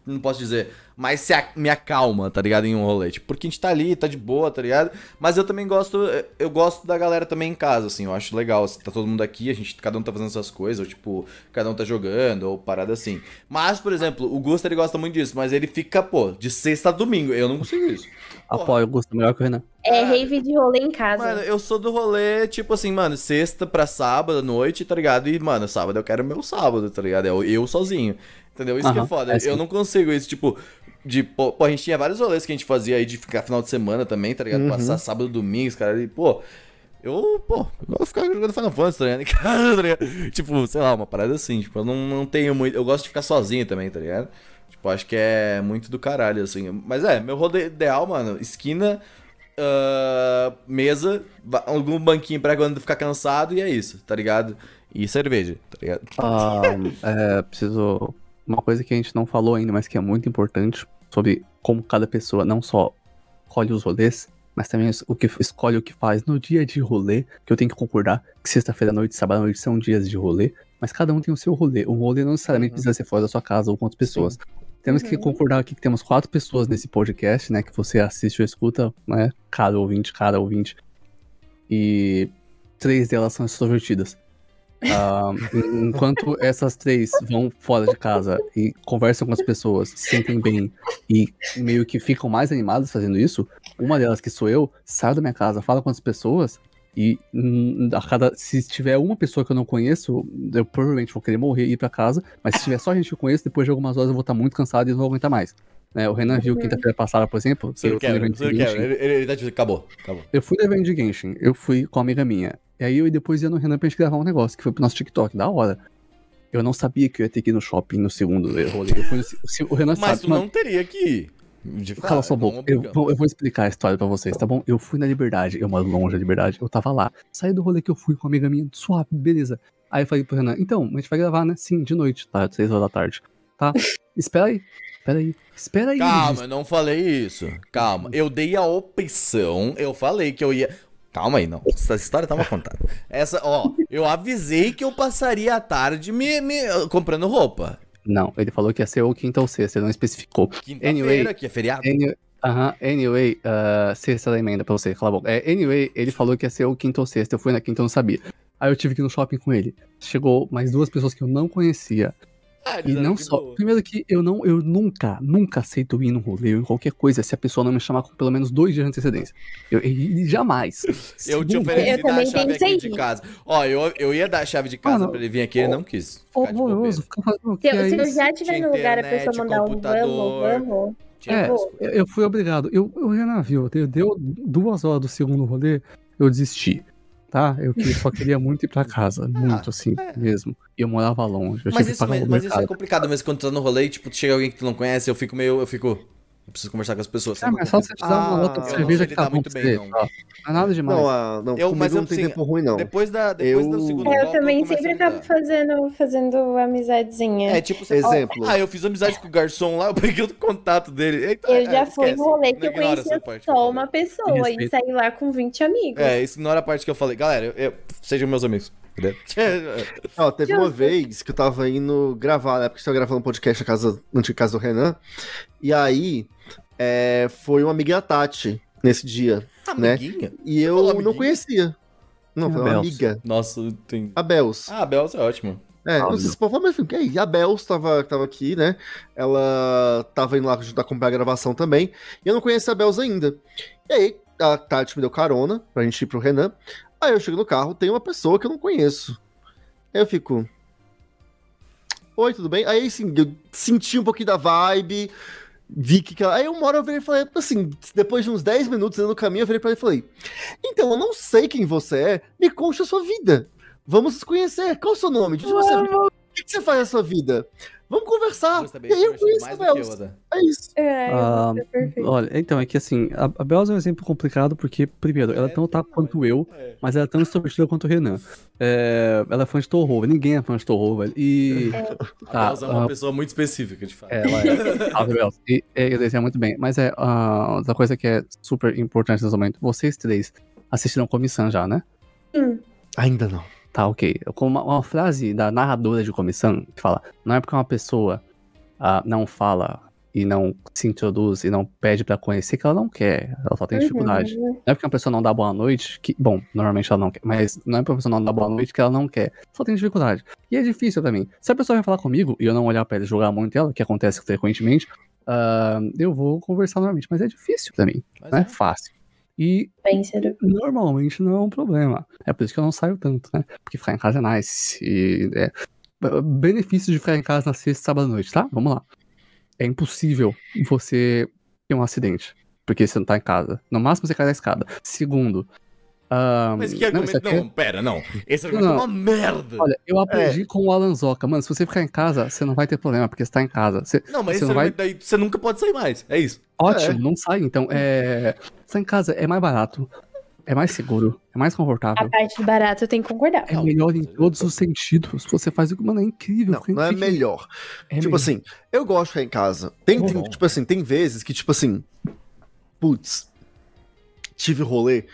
não posso dizer, mais se me acalma, tá ligado? Em um rolê. Tipo, porque a gente tá ali, tá de boa, tá ligado? Mas eu também gosto, eu gosto da galera também em casa, assim, eu acho legal. Tá todo mundo aqui, a gente, cada um tá fazendo suas coisas, ou tipo, cada um tá jogando, ou parada assim. Mas, por exemplo, o Gusto ele gosta muito disso, mas ele fica, pô, de sexta a domingo. Eu não consigo isso. Apoio, gosto melhor que o Renan. É rave de rolê em casa. Mano, eu sou do rolê, tipo assim, mano, sexta pra sábado à noite, tá ligado? E, mano, sábado eu quero meu sábado, tá ligado? Eu, eu sozinho. Entendeu? Isso que é foda. é assim. eu não consigo isso, tipo, de. Pô, pô, a gente tinha vários rolês que a gente fazia aí de ficar final de semana também, tá ligado? Uhum. Passar sábado, domingo, cara. E, pô. Eu, pô, eu vou ficar jogando Final Fantasy, tá ligado? Em casa, tá ligado? Tipo, sei lá, uma parada assim. Tipo, eu não, não tenho muito. Eu gosto de ficar sozinho também, tá ligado? Tipo, acho que é muito do caralho, assim. Mas é, meu rolê ideal, mano, esquina, ah, mesa, algum banquinho pra quando ficar cansado e é isso, tá ligado? E cerveja, tá ligado? Ah, é, preciso. Uma coisa que a gente não falou ainda, mas que é muito importante, sobre como cada pessoa não só escolhe os rolês, mas também o que escolhe o que faz no dia de rolê, que eu tenho que concordar que sexta-feira à noite sábado à noite são dias de rolê, mas cada um tem o seu rolê. Um rolê não necessariamente Uhum. precisa ser fora da sua casa ou com outras pessoas. Temos que Uhum. concordar aqui que temos quatro pessoas nesse podcast, né? Que você assiste ou escuta, né? Cada ouvinte, cada ouvinte. E três delas são extrovertidas. En- enquanto essas três vão fora de casa e conversam com as pessoas, se sentem bem e meio que ficam mais animadas fazendo isso, uma delas, que sou eu, sai da minha casa, fala com as pessoas e hum, a cada, se tiver uma pessoa que eu não conheço, eu provavelmente vou querer morrer e ir pra casa, mas se tiver só gente que eu conheço, depois de algumas horas eu vou estar muito cansado e não vou aguentar mais. Né, o Renan viu quinta-feira passada, por exemplo, quebra. Genshin. Ele, ele, ele tá dizendo, acabou, acabou. Eu fui no evento de Genshin, eu fui com uma amiga minha. E aí eu depois ia no Renan pra gente gravar um negócio, que foi pro nosso TikTok, da hora. Eu não sabia que eu ia ter que ir no shopping no segundo rolê. Eu fui no, o Renan Mas sabe, tu não teria que ir. De Cala sua não boca. Eu, vou- eu vou explicar a história pra vocês, tá bom? Eu fui na Liberdade, eu moro longe da Liberdade, eu tava lá. Saí do rolê que eu fui com uma amiga minha, suave, beleza. Aí eu falei pro Renan, então, a gente vai gravar, né? Sim, de noite, tá? Seis horas da tarde. Tá? Espera aí. Espera aí. Espera aí. Calma, disse. eu não falei isso. Calma. Eu dei a opção, eu falei que eu ia. Calma aí, não. Essa história tava contada. Essa, ó, eu avisei que eu passaria a tarde me, me comprando roupa. Não, ele falou que ia ser ou quinta ou sexta, ele não especificou. Quinta-feira, Anyway, que é feriado. Aham, anyway uh, sexta da emenda pra você, cala a boca. É, anyway, ele falou que ia ser ou quinta ou sexta, eu fui na quinta, eu não sabia. Aí eu tive que ir no shopping com ele. Chegou mais duas pessoas que eu não conhecia. Ah, E não só. Primeiro que eu não, eu nunca, nunca aceito ir no rolê ou em qualquer coisa se a pessoa não me chamar com pelo menos dois dias de antecedência. Eu, e, e jamais. Eu te ofereci Eu dar a chave aqui de casa. Ó, eu, eu ia dar a chave de casa Mano, pra ele vir aqui, ele não quis. Horroroso. Se eu, é se eu já estiver no lugar a pessoa mandar um vamos, vamos. É, eu eu fui obrigado. Eu, o Renan viu, deu, deu duas horas do segundo rolê, eu desisti. Tá? Eu só queria muito ir pra casa. Muito, assim, mesmo. E eu morava longe. Eu Mas isso, mas, isso é complicado, mas quando tu tá no rolê tipo, chega alguém que tu não conhece, eu fico meio. Eu fico. Eu preciso conversar com as pessoas. É, mas só você uma Ah, de eu não cerveja que tá bom muito bem, você. não. Não, não é nada demais. Não, ah, não Eu- mas eu, não tem assim, tempo ruim, não. Depois, da, depois do Eu- segundo É, bloco, eu também sempre acabo fazendo, fazendo amizadezinha. É tipo, você Exemplo. Ah, eu fiz amizade com o garçom lá, eu peguei o contato dele. Eita, eu é, já fui esquece. em rolê que Não eu conhecia parte só uma pessoa e saí lá com 20 amigos. É, isso ignora a parte que eu falei. Galera, eu, eu- sejam meus amigos. Entendeu? Ó, teve uma vez que eu tava indo gravar, né? Porque eu tava gravando um podcast na casa, na antiga casa do Renan. E aí, é, foi uma amiga da Tati nesse dia. Né? Amiguinha? E eu Falou não amiguinha? conhecia. Não, foi uma Abels. amiga. Nossa, tem. A Bels. Ah, a Belza é ótimo. É, não Óbvio. sei se pode falar, mas enfim, que aí, a Bels tava, tava aqui, né? Ela tava indo lá ajudar a comprar a gravação também. E eu não conhecia a Bels ainda. E aí, a Tati me deu carona pra gente ir pro Renan. Aí eu chego no carro, tem uma pessoa que eu não conheço. Aí eu fico. Oi, tudo bem? Aí, assim, eu senti um pouquinho da vibe, vi que. ela- Aí uma hora eu virei e falei, assim, depois de uns 10 minutos no caminho, eu virei pra ele e falei: Então, eu não sei quem você é, me conte a sua vida. Vamos nos conhecer. Qual é o seu nome? De onde você O que que você faz na sua vida? Vamos conversar. Também e aí eu conheço a eu. Oda. É isso. É, Ah, é perfeito. Olha, então, é que assim, a, a Belza é um exemplo complicado porque, primeiro, ela é tão otaku quanto eu, É. mas ela é tão extrovertida quanto o Renan. É, ela é fã de Torro, ninguém é fã de Torro, velho. E. A Tá, Belza é uma ah, pessoa muito específica, de fato. É, ela é. Salve, Belza. E é, ele desenha muito bem. Mas é, ah, outra coisa que é super importante nesse momento, vocês três assistiram Comissão já, né? Ainda não. Tá, ok. Com uma, uma frase da narradora de comissão que fala: não é porque uma pessoa ah, não fala e não se introduz e não pede pra conhecer que ela não quer. Ela só tem dificuldade. Uhum. Não é porque uma pessoa não dá boa noite que. Bom, normalmente ela não quer. Mas não é porque uma pessoa não dá boa noite que ela não quer. Só tem dificuldade. E é difícil pra mim. Se a pessoa vai falar comigo e eu não olhar pra ela e julgar muito ela, que acontece frequentemente, ah, eu vou conversar normalmente. Mas é difícil pra mim. Mas Não é é. fácil. E Bem normalmente não é um problema. É por isso que eu não saio tanto, né? Porque ficar em casa é nice. E é... Benefício de ficar em casa na sexta e sábado à noite, tá? Vamos lá. É impossível você ter um acidente. Porque você não tá em casa. No máximo você cai da escada. Segundo. Mas que não, argumento. isso aqui é- Não, pera, não. Esse argumento é Não. uma merda. Olha, eu É. aprendi com o Alan Zoca. Mano, se você ficar em casa, você não vai ter problema, porque você tá em casa. Você- Não, mas você esse não vai argumento daí você nunca pode sair mais. É isso. Ótimo, não sai. Então, é. Você tá em casa é mais barato, é mais seguro, é mais confortável. A parte do barato eu tenho que concordar. É melhor em todos os sentidos. Você faz o que, mano, é incrível. Não, não é melhor. é tipo melhor. assim, eu gosto de ficar em casa. Tem, tem, bom. tipo assim, tem vezes que, tipo assim, putz, tive rolê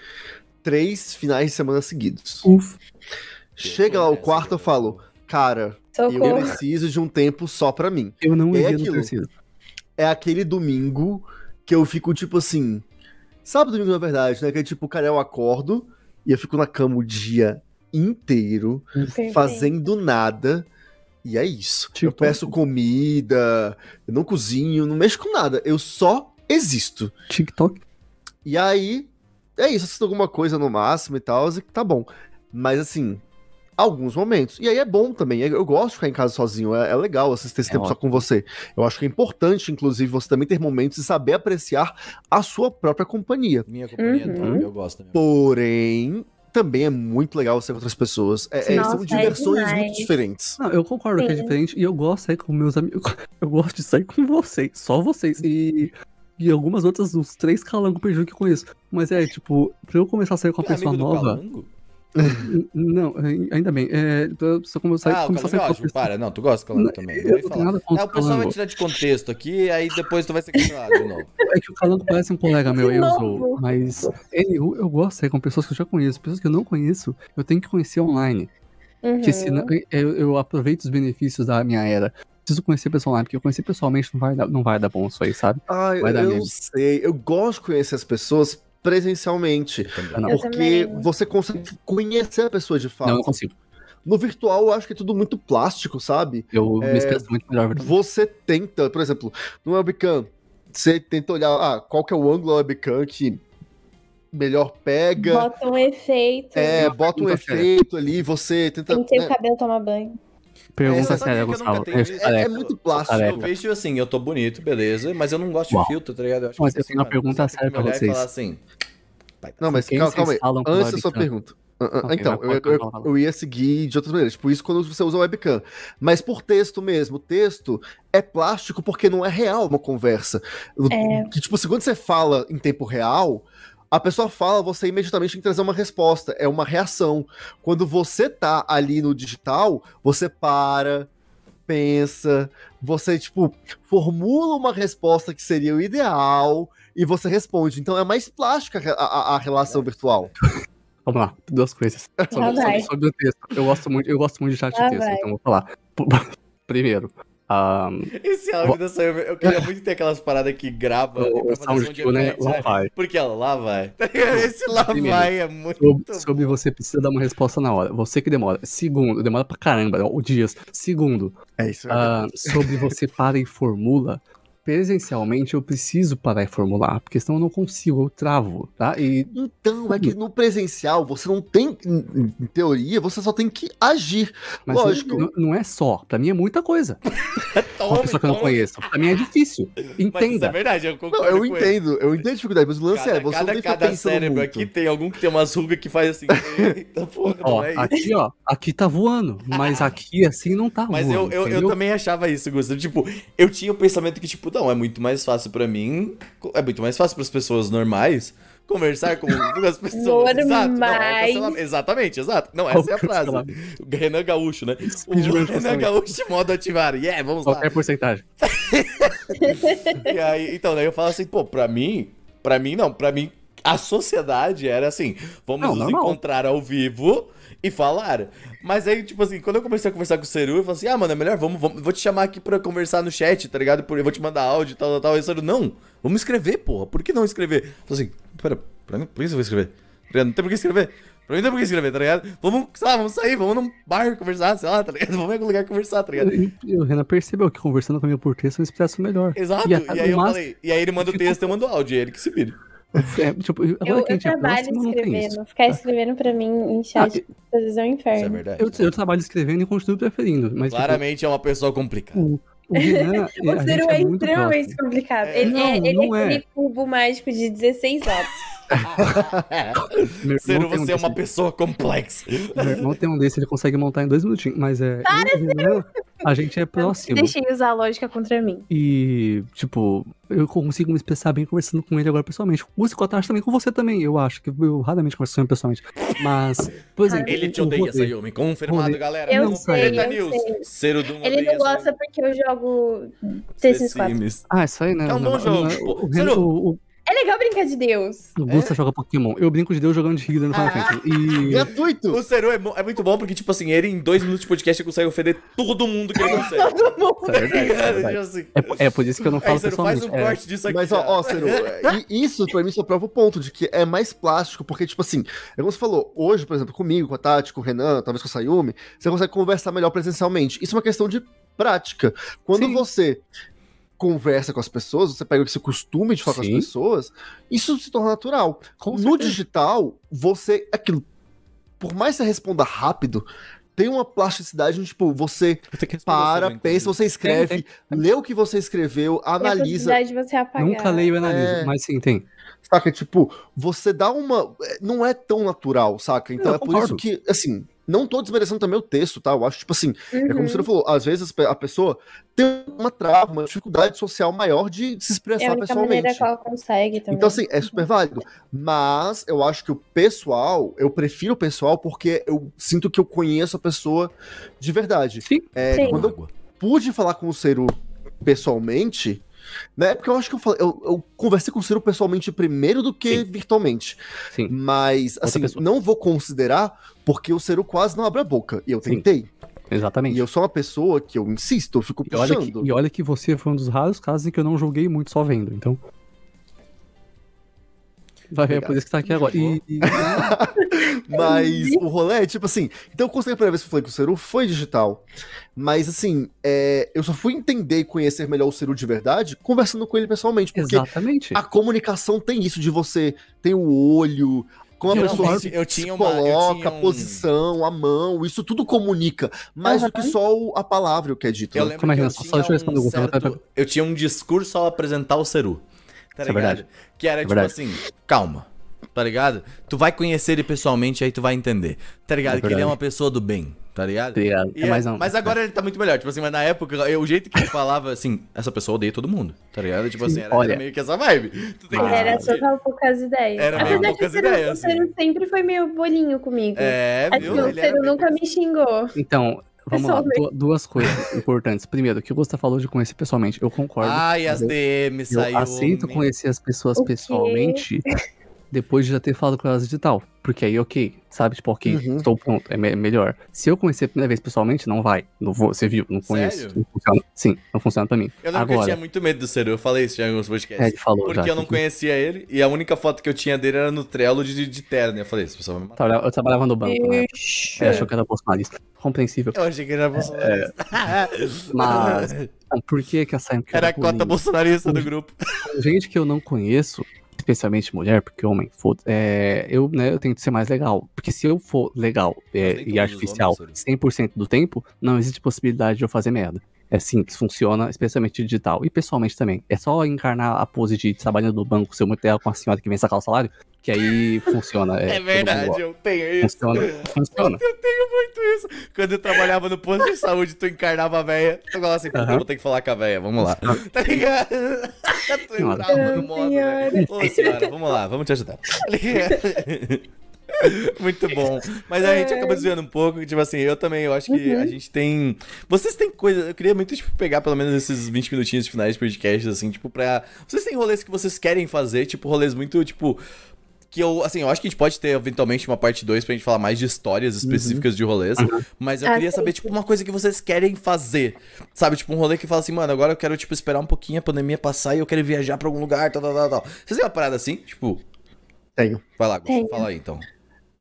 três finais de semana seguidos. Uf, Chega lá o quarto, eu cara. falo, cara, eu Socorro. preciso de um tempo só pra mim. eu não É iria aquilo. É aquele domingo que eu fico, tipo assim. Sabe domingo na verdade, né? Que é tipo, cara, eu acordo e eu fico na cama o dia inteiro, Perfeito. fazendo nada. E é isso. Tipo- eu peço comida, eu não cozinho, não mexo com nada. Eu só existo. TikTok. E aí, é isso. Assisto alguma coisa no máximo e tal, e tá bom. Mas assim, alguns momentos. E aí é bom também. Eu gosto de ficar em casa sozinho. É, é legal assistir esse É tempo só com você. Eu acho que é importante, inclusive, você também ter momentos e saber apreciar a sua própria companhia. Minha companhia Uhum. também, eu gosto também. Porém, também é muito legal você com outras pessoas. É- é- Nossa, são é diversões muito diferentes. Não, eu concordo que é Sim. diferente e eu gosto de sair com meus amigos. Eu gosto de sair com vocês, só vocês. E, e algumas outras, uns três calangos perdidos que eu conheço. Mas é, tipo, pra eu começar a sair com uma é pessoa nova. Não, ai- ainda bem. É, só como eu saí, Ah, o começou a Calango é ser ótimo, para. Não, tu gosta do Calango também. eu não nada contra É, o pessoal vai tirar de contexto aqui, aí depois tu vai ser cancelado de novo. É que o Calango parece um colega meu, De eu sou. Mas eu, eu gosto de sair com pessoas que eu já conheço. Pessoas que eu não conheço, eu tenho que conhecer online. Uhum. Porque senão eu, eu aproveito os benefícios da minha era. Preciso conhecer pessoal online, porque eu conhecer pessoalmente não vai dar, não vai dar bom isso aí, sabe? Ai, Vai dar eu não meme. sei. Eu gosto de conhecer as pessoas presencialmente. Ah, não. Eu Porque também. você consegue conhecer a pessoa de fato. Não, eu consigo. No virtual, eu acho que é tudo muito plástico, sabe? Eu É, me expresso muito melhor. verdade. Você tenta, por exemplo, no webcam, você tenta olhar ah, qual que é o ângulo da webcam que melhor pega. Bota um efeito. É, bota um efeito ali, você tenta. Pentei né? o cabelo tomar banho. Pergunta Essa séria, Gustavo. É, é muito plástico. Eu vejo assim, eu tô bonito, beleza, mas eu não gosto Uau. de filtro, tá ligado? Eu acho Mas que eu tenho uma mano, pergunta séria pra e vocês. assim. pai, tá Não, mas calma, calma aí. Antes da sua pergunta. Ah, ah, Ok, então, eu, eu- eu ia seguir de outras maneiras. Tipo, isso quando você usa o webcam. Mas por texto mesmo. O texto é plástico porque não é real uma conversa. É. Que, tipo, se quando você fala em tempo real, a pessoa fala, você imediatamente tem que trazer uma resposta. É uma reação. Quando você tá ali no digital, você para, pensa, você, tipo, formula uma resposta que seria o ideal e você responde. Então é mais plástica a, a- a relação virtual. Vamos lá, duas coisas. Sobre, sobre- sobre o texto. Eu gosto muito, eu gosto muito de chat de texto, então vou falar. Primeiro, ah, Esse áudio da Sayumi, eu queria muito ter aquelas paradas que grava e o, pra o fazer sound som de kill, né? Lá vai. Porque ela lá vai. Esse lá Primeiro, vai é muito. Sobre, sobre você precisa dar uma resposta na hora. Você que demora. Segundo, demora pra caramba, o dias. Segundo, É isso. ah, sobre você para e formula. Presencialmente eu preciso parar e formular, porque senão eu não consigo, eu travo, tá? E Então, é que no presencial você não tem, em, teoria, você só tem que agir. Mas Lógico. Não, não é só. Pra mim é muita coisa. Uma Tome, pessoa que eu não conheço. Pra mim é difícil. Mas isso é Entenda. verdade, eu Não, concordo eu com ele. entendo, eu entendo a dificuldade, mas o lance Cada, é, você cada, não tem que cada cérebro muito. aqui tem algum que tem umas rugas que faz assim. Eita porra, Ó, não é isso. aqui, ó, aqui tá voando, mas aqui assim não tá Mas voando. eu, eu, eu entendeu? também achava isso, Gustavo. Tipo, eu tinha o pensamento que, tipo, não, é muito mais fácil pra mim, é muito mais fácil pras pessoas normais conversar com, as pessoas. Exato, não, é. Exatamente, exato. Não, essa é a frase. O Renan Gaúcho, né? O Renan. Gaúcho modo ativar. Yeah, vamos lá. Qualquer porcentagem. E aí, então, daí eu falo assim, pô, pra mim, pra mim não, pra mim a sociedade era assim, vamos Não, nos normal. encontrar ao vivo e falar. Mas aí, tipo assim, quando eu comecei a conversar com o Seru, eu falei assim, ah, mano, é melhor, vamos, vamos vou te chamar aqui pra conversar no chat, tá ligado? Eu vou te mandar áudio e tal, tal, tal. E o Seru, não, vamos escrever, porra, por que não escrever? Eu falei assim, pera, pra mim, por que você vai escrever? Tá? Não tem por que escrever. Pra mim não tem por que escrever, tá ligado? Vamos, sei lá, vamos sair, vamos num bar conversar, sei lá, tá ligado? Vamos em algum lugar conversar, tá ligado? E- e O Renan percebeu que conversando comigo por texto eu me expresso melhor. Exato, E e, aí eu máximo- falei, e aí ele manda o texto, eu mando o áudio, e ele que se vire. É, tipo, agora Eu, eu é trabalho próximo, não tem isso. escrevendo. Ficar escrevendo pra mim em chat às vezes é um Isso é inferno. verdade. Eu, eu trabalho escrevendo e continuo preferindo. Mas, tipo, Claramente é uma pessoa complicada. o, o Renan, a O Ciro é, é muito extremamente próximo. complicado. É. Ele, Não, é, ele não é é. aquele cubo mágico de 16 votos. Ciro, tem um você é uma desse- pessoa complexa. Meu irmão tem um desse, ele consegue montar em dois minutinhos. Mas é. Renan, a gente é próximo. Deixei usar a lógica contra mim. E, tipo, eu consigo me expressar bem conversando com ele agora pessoalmente. O Músico Atache também com você também, eu acho. Que eu raramente converso com ele pessoalmente. Mas, por exemplo. Ele te odeia, Sayumi. Confirmado, Rodrigo. galera. Eu Não, sei, eu News. sei. Ciro Ele não gosta Sayumi. porque eu jogo The Sims 4. Sims. Ah, isso aí, né? É um bom jogo. O, o, o, É legal brincar de Deus. o Gusta joga Pokémon. Eu brinco de Deus jogando de Higa no Final Fantasy. E. Gratuito! O Ciro é, é muito bom porque, tipo assim, ele em dois minutos de podcast consegue ofender todo mundo que ele consegue. Todo mundo. É é verdade. Assim. É, é por isso que eu não Aí, falo Ciro, faz pessoalmente. um É, corte disso aqui. Mas, ó, ó, Ciro, e isso pra mim só prova o ponto de que é mais plástico, porque, tipo assim, é como você falou, hoje, por exemplo, comigo, com a Tati, com o Renan, talvez com o Sayumi, você consegue conversar melhor presencialmente. Isso é uma questão de prática. Quando Sim. você conversa com as pessoas, você pega esse costume de falar com Sim. as pessoas, isso se torna natural. Com no certeza. digital, você. Aquilo. Por mais que você responda rápido, tem uma plasticidade, tipo, você para, sobre, pensa, você escreve, Tem, lê o que você escreveu, E a analisa. de você apagar. Nunca leio e analiso, É. mas sim, tem. Saca? Tipo, você dá uma. Não é tão natural, saca? Então Eu é por isso concordo. que, assim, não tô desmerecendo também o texto, tá? Eu acho, tipo assim, é como Uhum. você falou, às vezes a pessoa tem uma trava, uma dificuldade social maior de se É a expressar única maneira pessoalmente. que ela consegue também. Então, assim, é super válido. Mas eu acho que o pessoal, eu prefiro o pessoal porque eu sinto que eu conheço a pessoa de verdade. Sim. É, Sim. quando eu pude falar com o Ciro pessoalmente, né? Porque eu acho que eu, falei, eu, eu conversei com o Ciro pessoalmente primeiro do que Sim. virtualmente. Sim. Mas, assim, não vou considerar porque o Ciro quase não abre a boca. E eu Sim. tentei. Exatamente. E eu sou uma pessoa que eu insisto, eu fico E olha, puxando. que, e olha que você foi um dos raros casos em que eu não joguei muito só vendo, então. Vai ver, é por isso que tá aqui agora. E, Mas o rolê é tipo assim. Então eu consegui a primeira vez que eu falei com o Ceru foi digital. Mas assim, é, eu só fui entender e conhecer melhor o Ceru de verdade conversando com ele pessoalmente. Porque exatamente. a comunicação tem isso de você tem o olho. Como a Eu pessoa se eu tinha uma- eu coloca, tinha a um- posição, a mão, isso tudo comunica. Mais do que só o- a palavra o que é dito. Eu né? lembro Calma aí, que eu só- só tinha, deixa eu responder um certo- pera- eu tinha um discurso ao apresentar o Ceru. Tá é ligado? verdade. Que era É tipo verdade. assim, calma. Tá ligado? Tu vai conhecer ele pessoalmente, aí tu vai entender. Tá ligado? É que ele é uma pessoa do bem, tá ligado? Obrigado. E É é- mais um. mas agora ele tá muito melhor. Tipo assim, mas na época, eu- o jeito que ele falava, assim, essa pessoa odeia todo mundo, tá ligado? Tipo assim, era, Olha. era meio que essa vibe. Tu tem que Ah, Ele era só com poucas ideias. Era meio Apesar poucas que o Ciro- ideias, o Ciro sempre foi meio bolinho comigo. É, Assim, viu? o Ciro meio- nunca me xingou. Então, vamos lá. Duas coisas importantes. Primeiro, o que o Gustavo falou de conhecer pessoalmente, eu concordo. Ai, as eu- DM Eu saiu. aceito conhecer as pessoas O quê? pessoalmente depois de já ter falado com elas digital. Porque aí, ok, sabe? Tipo, ok, Uhum. estou pronto, é me- melhor. Se eu conhecer a primeira vez pessoalmente, não vai. Não vou, você viu, não conheço. Sério? Não funciona. Sim, não funciona pra mim. Eu lembro que eu Agora, tinha muito medo do Ceru, eu falei isso em alguns é, podcasts. ele falou Porque já. eu não que- conhecia ele e a única foto que eu tinha dele era no Trello de, de terno. Eu falei, esse pessoal vai me matar. Trabalhava- Eu trabalhava no banco, né? Ixi. Ele achou que era bolsonarista. Compreensível. Eu achei que ele era bolsonarista. Mas, então, por que que essa Era a cota bolsonarista do grupo. gente que eu não conheço, especialmente mulher, porque homem, foda é, eu, né, eu tenho que ser mais legal. Porque se eu for legal é, e artificial homens, 100% do tempo, não existe possibilidade de eu fazer merda. É assim que funciona, especialmente digital. E pessoalmente também. É só encarnar a pose de trabalhando no banco, seu muito legal com a senhora que vem sacar o salário, que aí funciona. É, mundo verdade, eu tenho isso. Funciona, funciona. Eu tenho muito isso. Quando eu trabalhava no posto de saúde, tu encarnava a véia. Tu falava assim, Aham. eu vou ter que falar com a véia, vamos lá. Tá ligado? tu entrava no modo, né? Ô, senhora, vamos lá, vamos te ajudar. Muito bom. Mas a gente acaba desviando um pouco, tipo assim, eu também, eu acho que a gente tem. Vocês têm coisa. Eu queria muito, tipo, pegar pelo menos esses 20 minutinhos de finais de podcast, assim, tipo, pra. Vocês têm rolês que vocês querem fazer, tipo, rolês muito, tipo. Que eu, assim, eu acho que a gente pode ter eventualmente uma parte 2 pra gente falar mais de histórias específicas de rolês. Mas eu Ah, queria sim. saber, tipo, uma coisa que vocês querem fazer. Sabe, tipo, um rolê que fala assim, mano, agora eu quero, tipo, esperar um pouquinho a pandemia passar e eu quero viajar pra algum lugar, tal, tal, tal, tal. Vocês têm uma parada assim? Tipo, Tenho. vai lá, Tenho. fala aí então.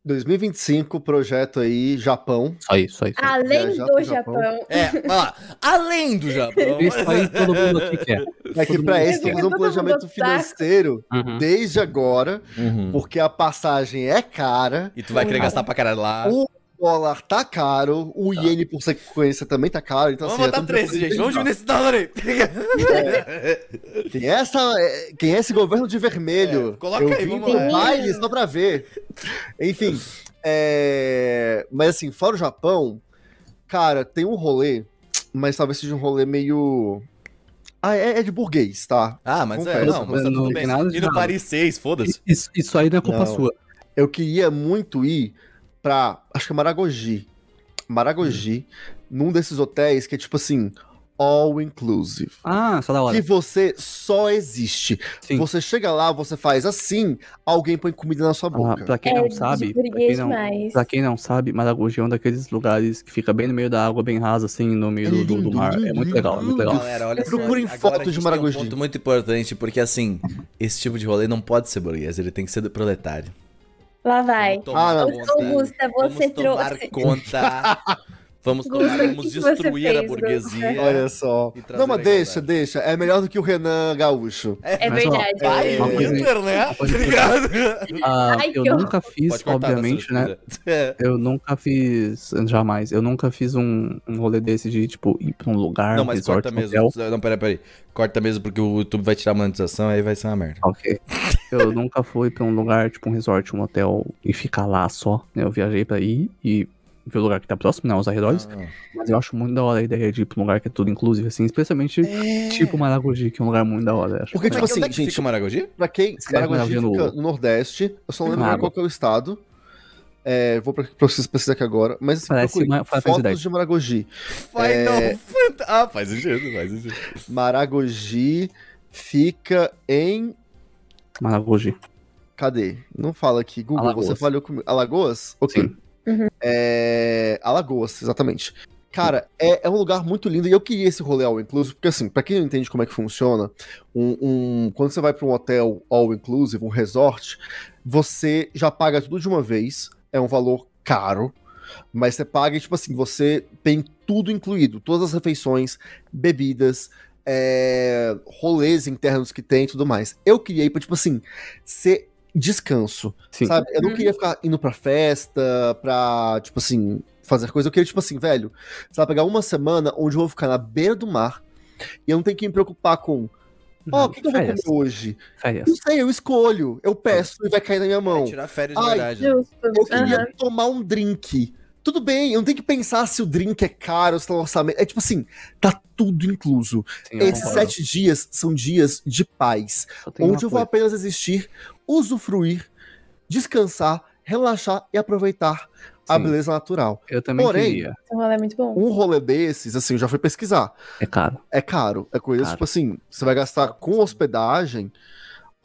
2025, projeto aí, Japão. Só isso, só isso. Além do Japão. Japão. É. Além do Japão. Isso aí todo mundo aqui quer. É que mundo isso temos um planejamento financeiro Uhum. desde agora, Uhum. porque a passagem é cara, E tu vai querer gastar pra caralho lá. o dólar tá caro, o iene por sequência também tá caro, então Vamos assim, botar estamos 13, gente. Vamos diminuir esse dólar aí. Quem é, essa, é, quem é esse governo de vermelho? É, coloca Eu aí, vim vamos lá. baile só pra ver. Enfim, é, mas assim, fora o Japão, cara, tem um rolê, mas talvez seja um rolê meio... Ah, é, é de burguês, tá? Ah, mas é, Confesso, não, mas tá não tudo tem bem. E no. Paris 6, foda-se. Isso, isso aí não é culpa Não. sua. Eu queria muito ir pra, acho que é Maragogi. Maragogi, num desses hotéis que é tipo assim, all inclusive. Ah, só da hora. Que você só existe. Sim. Você chega lá, você faz assim, alguém põe comida na sua Ah, boca. pra quem É, não de sabe, pra quem não, pra quem não sabe, Maragogi é um daqueles lugares que fica bem no meio da água, bem raso, assim, no meio É do, do- lindo, mar. É muito legal, é muito legal. Galera, olha. Procurem agora foto a de tem Maragogi. Um ponto muito importante, porque assim, esse tipo de rolê não pode ser burguês, ele tem que ser do proletário. Lá vai. Vamos tomar Ah, conta. Augusta, você Vamos tomar trouxe. conta. Vamos, tomar, vamos que que você destruir a fez, burguesia. Olha só. Não, mas deixa, deixa. É melhor do que o Renan Gaúcho. É Mas, ó, verdade. Vai, É, uma coisa- Inter, né? ligado? Ah, eu nunca fiz, obviamente, né? né? É. Eu nunca fiz, jamais, eu nunca fiz um, um rolê desse de, tipo, ir pra um lugar, Não, um mas resort, corta mesmo. hotel. Não, peraí, peraí. Corta mesmo porque o YouTube vai tirar a monetização, aí vai ser uma merda. Ok. Eu nunca fui pra um lugar, tipo um resort, um hotel, e ficar lá só. né? Eu viajei pra ir e ver o lugar que tá próximo, né? Os arredores. Ah. Mas eu acho muito da hora a ideia de ir pra um lugar que é tudo inclusive, assim. Especialmente tipo Maragogi, que é um lugar muito da hora. Acho Porque, tipo assim, onde é que gente, fica Maragogi? Pra quem. Escreve Maragogi Maragogi no- fica no Nordeste. Eu só não lembro Claro. qual que é o estado. É, vou pra, pra vocês pesquisar aqui agora. Mas assim, Parece procure uma- faz fotos ideia. de Maragogi. Final É. Fant- Ah, faz sentido, faz sentido. Maragogi fica em. Maragogi. Cadê? Não fala aqui. Google, Alagoas. você falhou comigo. Alagoas? Ok. Sim. É... Alagoas, exatamente. Cara, é, é um lugar muito lindo e eu queria esse rolê all inclusive, porque assim, pra quem não entende como é que funciona, um, um- quando você vai pra um hotel all inclusive, um resort, você já paga tudo de uma vez, é um valor caro, mas você paga e, tipo assim, você tem tudo incluído, todas as refeições, bebidas, é, rolês internos que tem e tudo mais. Eu queria ir pra, tipo assim, ser descanso. Sim. Sabe? Eu não Uhum. queria ficar indo pra festa, pra, tipo assim, fazer coisa. Eu queria, tipo assim, velho, sabe, pegar uma semana onde eu vou ficar na beira do mar e eu não tenho que me preocupar com, ó, o que, que eu vou comer hoje? Férias. Não sei, eu escolho, eu peço e vai cair na minha mão. Tirar férias de Ai, verdade. né? Justo. Eu queria Aham. tomar um drink. Tudo bem, eu não tenho que pensar se o drink é caro, se tem um orçamento. É tipo assim, tá tudo incluso. Sim, Esses concordo. sete dias são dias de paz onde eu vou coisa. apenas existir, usufruir, descansar, relaxar e aproveitar a Sim. beleza natural. Eu também Porém, queria. Esse rolê é muito bom. Um rolê desses, assim, eu já fui pesquisar. É caro. É caro. É coisa, Caro. tipo assim, você vai gastar com hospedagem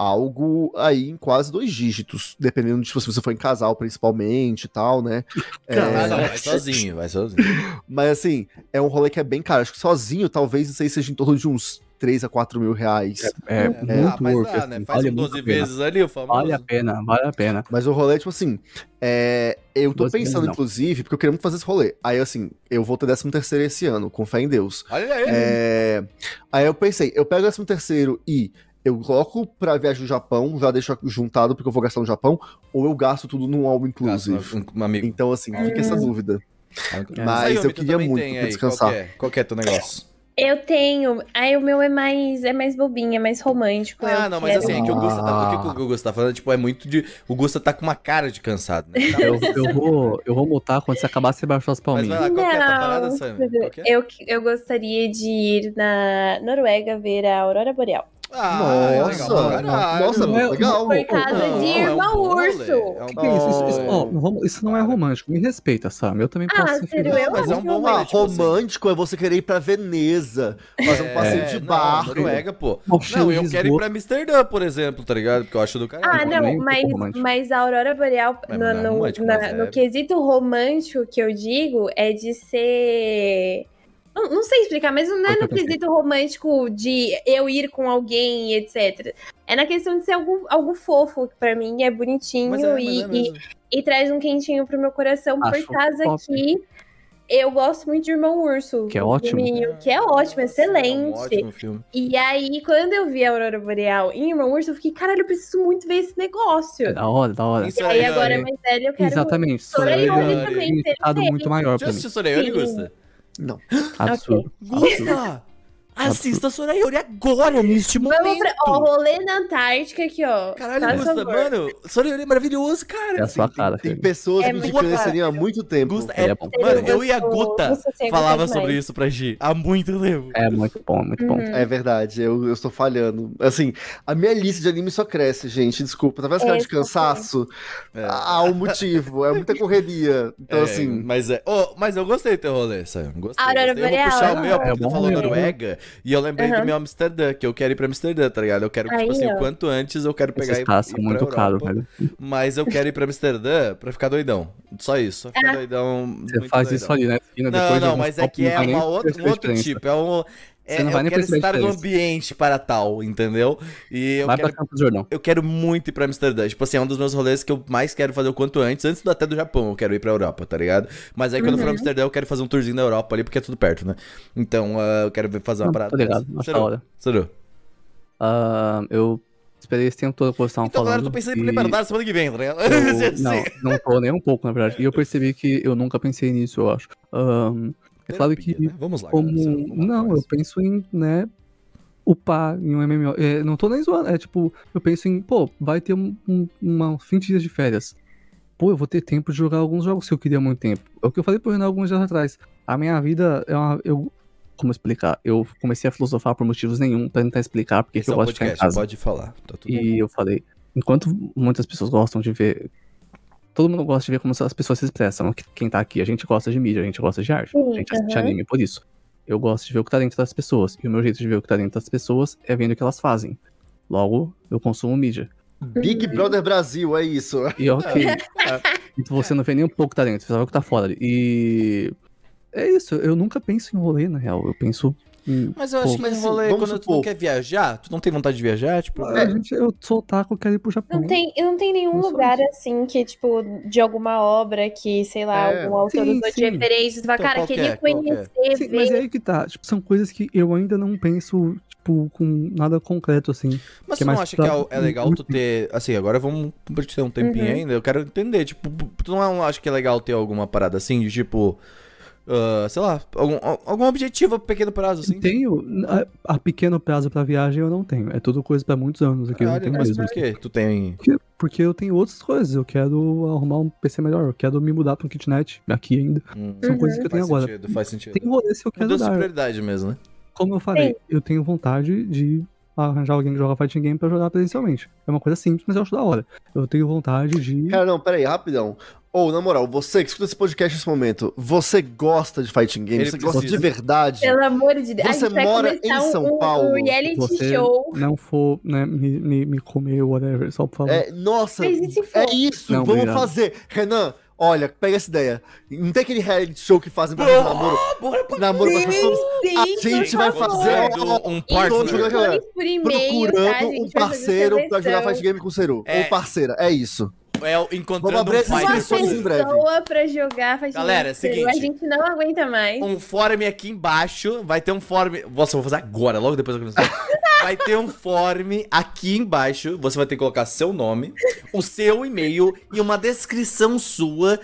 algo aí em quase dois dígitos, dependendo de tipo, se você for em casal, principalmente e tal, né? É, Ah, não, vai sozinho, vai sozinho. mas assim, é um rolê que é bem caro. Acho que sozinho, talvez isso aí seja em torno de uns 3 a 4 mil reais. É, ah, muito mas worth, dá, assim, né? Faz vale um muito 12 a pena. vezes ali, o famoso. Vale a pena, vale a pena. Mas o rolê, tipo assim, é, eu tô pensando, inclusive, porque eu queria muito fazer esse rolê. Aí, assim, eu vou ter 13 terceiro esse ano, com fé em Deus. Olha aí. É, aí eu pensei, eu pego o 13 terceiro e eu coloco pra viagem no Japão, já deixo juntado porque eu vou gastar no Japão, ou eu gasto tudo num all inclusive. Gasto um, um amigo. Então, assim, fica essa dúvida. É. Mas Aí, eu queria muito aí. descansar. Qual que, é? Qual que é teu negócio? Eu tenho. Aí o meu é mais, é mais bobinho, é mais romântico. Ah, não, mas quero- assim, é que o Gusta tá, Ah. o que o Gusta tá falando, tipo, é muito de. O Gusta tá com uma cara de cansado, né? Tá- Eu, eu vou, eu vou mutar quando você acabar, você baixa as Mas vai palminhas. lá, qual que é a tua Não, parada, Sam? É? Eu, eu gostaria de ir na Noruega ver a Aurora Boreal. Ah, é Nossa, caralho. nossa, Não é- legal. Por causa Não, de é um irmão urso. é um Que isso, isso, isso, ó, não vamos- isso não é romântico. Me respeita, Sam. Eu também Ah, posso ser sério, feliz. eu mas é um bom que Ah, assim. romântico é você querer ir pra Veneza, fazer um passeio de É, não, barco. Noruega, pô. Não, eu quero ir pra Amsterdã, por exemplo, tá ligado? Porque eu acho do caralho. Ah, não, mas, mas a Aurora Boreal, no, não é no- é- no quesito romântico que eu digo, é de ser. Não, não sei explicar, mas não é no quesito romântico de eu ir com alguém, etc. É na questão de ser algo, algo fofo, que pra mim é bonitinho é, mas e, é e, e traz um quentinho pro meu coração, Acho por causa top. que eu gosto muito de Irmão Urso. Que é ótimo. filminho, Que é ótimo, É excelente. um ótimo filme. E aí, quando eu vi a Aurora Boreal em Irmão Urso, eu fiquei, caralho, eu preciso muito ver esse negócio. É da hora, da hora. Isso E aí, aí, agora, mais velho, eu quero Exatamente. Sorayori também, tem um muito maior assistiu. Gusta? Não. Absurdo. Gusta! Assista Sorayori agora, neste Vamos momento! pra. Ó, rolê na Antártica aqui, ó. Caralho, Faz Gusta, mano, Sorayori é maravilhoso, cara! É a sua cara, Tem filho. pessoas É me esse cara. anime há muito tempo. Gusta é... é bom. Mano, eu e a Guta falava sobre isso pra Gi há muito tempo. É muito bom, muito bom. Uhum. É verdade, eu, eu estou falhando. Assim, a minha lista de anime só cresce, gente. Desculpa. Tá vendo esse cara de É, cansaço? É. Há um motivo. É muita correria. Então, É, assim. Mas é. Ô, mas eu gostei do teu rolê, Sam. Gostei. Aurora gostei. Eu vou puxar o é meu, porque tu falou. Noruega. E eu lembrei do Aham. meu Amsterdã, que eu quero ir pra Amsterdã, tá ligado? Eu quero, Aí, tipo assim, o quanto antes eu quero pegar Esses e caras ir são pra muito Europa, caros, velho. Mas eu quero ir pra Amsterdã pra ficar doidão. Só isso. Só ficar Ah. doidão. Você muito faz doidão. isso ali, né? Não, não, mas é que é uma outra, um outro tipo. É um. É, Você não vai eu nem quero estar no ambiente para tal, entendeu? E eu Vai quero pra Campos Jordão. eu quero muito ir pra Amsterdã. Tipo assim, é um dos meus rolês que eu mais quero fazer o quanto antes, antes do- até do Japão, eu quero ir pra Europa, tá ligado? Mas aí quando eu for pra Uhum. Amsterdã, eu quero fazer um tourzinho na Europa ali, porque é tudo perto, né? Então, ah, eu quero fazer uma Não, parada. tô ligado, acho hora. Ah, eu esperei esse tempo todo que vocês estavam Então, falando. galera, eu tô pensando em e Liberdade semana que vem, tá ligado? eu- Assim. não, não tô nem um pouco, na verdade. E eu percebi que eu nunca pensei nisso, eu acho. Ahn, é claro que né? Vamos lá, como. galera, vamos Não, eu penso em, né, upar em um MMO. É, não tô nem zoando, é tipo, eu penso em, pô, vai ter um, um, uma 20 dias de férias. pô, eu vou ter tempo de jogar alguns jogos que eu queria há muito tempo. É o que eu falei pro Renan alguns dias atrás. A minha vida é uma. Eu, como explicar? Eu comecei a filosofar por motivos nenhum pra tentar explicar porque que Esse eu é gosto de ficar em podcast, casa. pode falar. Tá tudo bem. E eu falei, enquanto muitas pessoas gostam de ver. Todo mundo gosta de ver como as pessoas se expressam. Quem tá aqui, a gente gosta de mídia, a gente gosta de arte, Sim, a gente assiste aham. anime por isso. Eu gosto de ver o que tá dentro das pessoas. E o meu jeito de ver o que tá dentro das pessoas é vendo o que elas fazem. Logo, eu consumo mídia. Big Brother Brasil, é isso. E ok. Então você não vê nem um pouco que tá dentro, você só vê o que tá fora. ali. E. É isso, eu nunca penso em rolê, na real. Eu penso em. Mas eu acho que assim, rolê, quando tu supor- não quer viajar, tu não tem vontade de viajar, tipo... Ah, gente, eu sou otaku, eu quero ir pro Japão. Não tem, não tem nenhum Não lugar assim que, tipo, de alguma obra que, sei lá, É. algum autor Sim, usou de sim. referência. Você fala, Então, cara, qual que queria é? É? conhecer, Sim, ver. mas é aí que tá. Tipo, são coisas que eu ainda não penso, tipo, com nada concreto, assim. Mas que tu não acha que é, é legal tu ter. Assim, agora vamos ter um tempinho Uhum. ainda. Eu quero entender, tipo, tu não acha que é legal ter alguma parada assim, de tipo. Ah, sei lá, algum, algum objetivo a pequeno prazo, assim? Tenho. A, a pequeno prazo pra viagem eu não tenho. É tudo coisa pra muitos anos aqui. eu não Caralho, tenho mas mesmo. por quê? Tu tem. Porque, porque eu tenho outras coisas. Eu quero arrumar um PC melhor. Eu quero me mudar pra um kitnet aqui ainda. Hum, São Uhum. coisas que eu tenho faz agora. sentido, faz sentido. Tem rolê se eu quero Mudança dar. prioridade mesmo, né? Como eu falei, eu tenho vontade de arranjar alguém que joga fighting game pra jogar presencialmente. É uma coisa simples, mas eu acho da hora. Eu tenho vontade de. Cara, não, peraí, rapidão. Ou, na moral, você que escuta esse podcast nesse momento, você gosta de fighting game? Ele Você gosta precisa. de verdade? Pelo amor de Deus. Você mora em São um, Paulo. Um reality você show. não for, né, me, me, me comer, whatever, só por favor. É, nossa, é isso, Não, vamos obrigado. fazer. Renan, olha, pega essa ideia. Não tem aquele reality show que fazem pra fazer namoro, bora pra namoro com as pessoas? Sim, A gente vai favor. fazer um partner. tá? A procurando um parceiro pra jogar fight game com o Seru. É. Ou parceira, é isso. É o Vamos encontrando abrir um fight. inscrições em breve. pessoa pra jogar faz Galera, é seguinte. A gente não aguenta mais. um fórum aqui embaixo. Vai ter um fórum. Nossa, eu vou fazer agora, logo depois eu começar. Vai ter um fórum aqui embaixo. Você vai ter que colocar seu nome, o seu e-mail e uma descrição sua.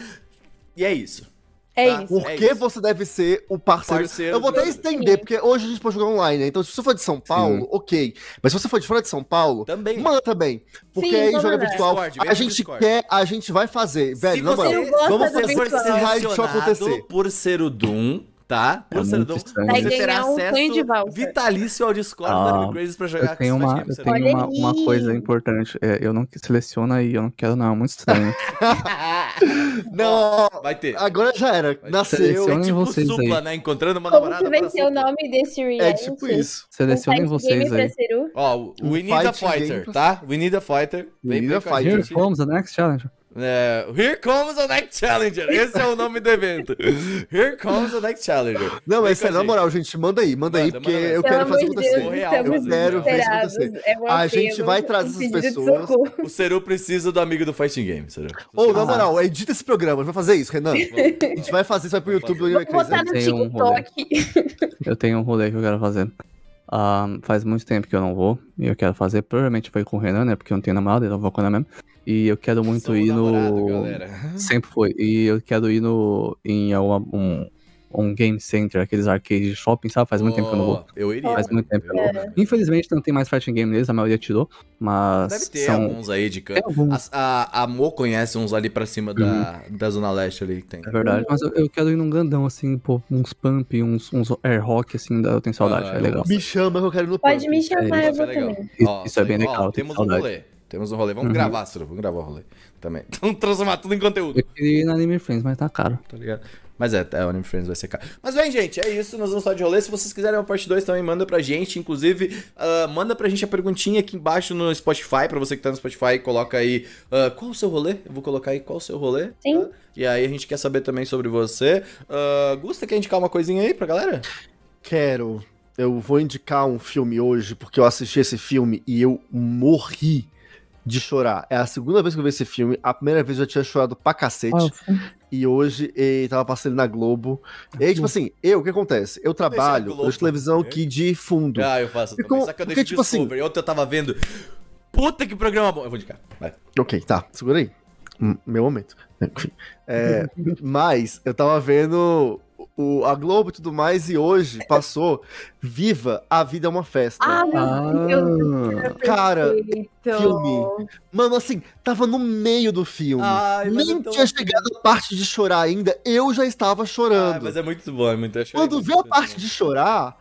E é isso. É tá? isso. Por É que isso. você deve ser o parceiro? Parceiro eu vou até estender, porque hoje a gente pode jogar online, né? Então, se você for de São Paulo, ok. Mas se você for de fora de São Paulo, Também. manda também. Porque Sim, aí joga virtual. Discord, a gente Discord. quer, a gente vai fazer. Velho, na você moral. Vamos fazer esse raid show acontecer. por ser o Doom, tá? É. Vai Você terá um acesso vitalício ao Discord Ah, do Anime Crazes pra jogar Eu tenho com uma, eu você tenho Olha uma, uma aí. coisa importante. É, eu não seleciona aí, eu não quero não, é muito estranho. Não, Vai ter. agora já era. Nasceu. É tipo vocês supla, aí. né? Encontrando uma Como namorada que vai ser o nome desse reality? É tipo isso. Selecionem um vocês aí. Ó, o Um We Need a Fighter, tá? We Need a Fighter. We need a fighter. Here comes the next challenge. É, Here comes the Next Challenger. Esse é o nome do evento. Here comes the Next Challenger. Não, mas sério, na gente. moral, gente, manda aí, manda, aí, Manda, porque manda eu quero fazer acontecer. Eu quero ver isso acontecer. É um A gente vai trazer um essas pessoas. O Seru precisa do amigo do Fighting Game, Seru. Ou, na Ah. moral, edita esse programa. A gente vai fazer isso, Renan. A gente vai fazer isso, vai pro YouTube Vou botar no Tem um rolê. TikTok. Eu tenho um rolê que eu quero fazer. Ah, faz muito tempo que eu não vou. E eu quero fazer. Provavelmente foi com o Renan, né? Porque eu não tenho namorado, eu não vou com ela mesmo. E eu quero muito Sou ir namorado, no. galera. Sempre foi. E eu quero ir no. em alguma- um, um game center, aqueles arcades de shopping, sabe? Faz muito tempo que eu não vou. Eu iria. Faz muito tempo que eu não Eu vou. iria. Infelizmente não tem mais fighting game neles, a maioria tirou. Mas. Deve ter são... alguns aí de canto. alguns, A, a, a Mo conhece uns ali pra cima da, da Zona Leste ali que tem. é verdade. Mas eu, eu quero ir num grandão, assim, pô, uns pump, uns, uns air rock, assim, da- eu tenho saudade, Ah, é eu legal. Me chama que eu quero ir no Pode pump. me chamar, eu é vou legal. também. Isso- Ó, isso é bem ó, legal, Temos um rolê. Temos um rolê. Vamos Uhum. gravar, Seru. Vamos gravar o rolê também. Vamos transformar tudo em conteúdo. Eu queria ir na Anime Friends, mas tá caro. Tá ligado? Mas é, é, o Anime Friends vai ser caro. Mas bem, gente, é isso. Nós vamos falar de rolê. Se vocês quiserem uma parte 2 também, manda pra gente. Inclusive, ah, manda pra gente a perguntinha aqui embaixo no Spotify. Pra você que tá no Spotify, coloca aí ah, qual o seu rolê. Eu vou colocar aí qual o seu rolê. Sim. tá? E aí a gente quer saber também sobre você. Uh, Gusta, quer indicar uma coisinha aí pra galera? Quero. Eu vou indicar um filme hoje, porque eu assisti esse filme e eu morri de chorar. É a segunda vez que eu vi esse filme. A primeira vez eu já tinha chorado pra cacete. Ah, E hoje ele tava passando na Globo. E aí, tipo assim, eu, o que acontece? Eu trabalho, eu televisão aqui de fundo. Ah, eu faço também. como- Só que eu porque, deixo tipo assim- Discovery. Ontem eu tava vendo. Puta que programa bom. Eu vou indicar. Vai. Ok, tá, segura aí. Meu momento. Enfim. É, mas eu tava vendo o, a Globo e tudo mais, e hoje passou Viva, a Vida é uma Festa. Ah, meu Deus. Ah, Cara, filme. Mano, assim, tava no meio do filme. Ai, Nem é tinha chegado a parte de chorar ainda, eu já estava Ai, chorando. mas é muito bom, é muito chorei Quando veio a parte bom. de chorar,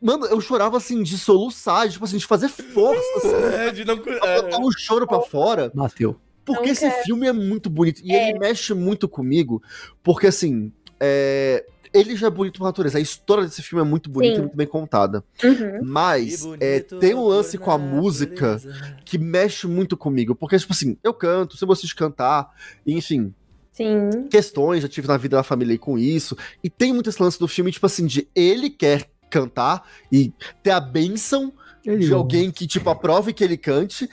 mano, eu chorava assim, de soluçar, tipo assim, de fazer força, assim, É, de não. pra é. botar o choro pra fora. bateu. Porque Não esse quero. filme é muito bonito. E É. ele mexe muito comigo. Porque, assim, é, ele já é bonito por natureza. A história desse filme é muito bonita Sim. e muito bem contada. Uhum. Mas é, tem um lance com a música que mexe muito comigo. Porque, tipo assim, eu canto, gosto de cantar, enfim, Sim. questões já tive na vida da família aí com isso. E tem muito esse lance do filme, tipo assim, de ele quer cantar e ter a benção Ele de alguém que, tipo, aprove que ele cante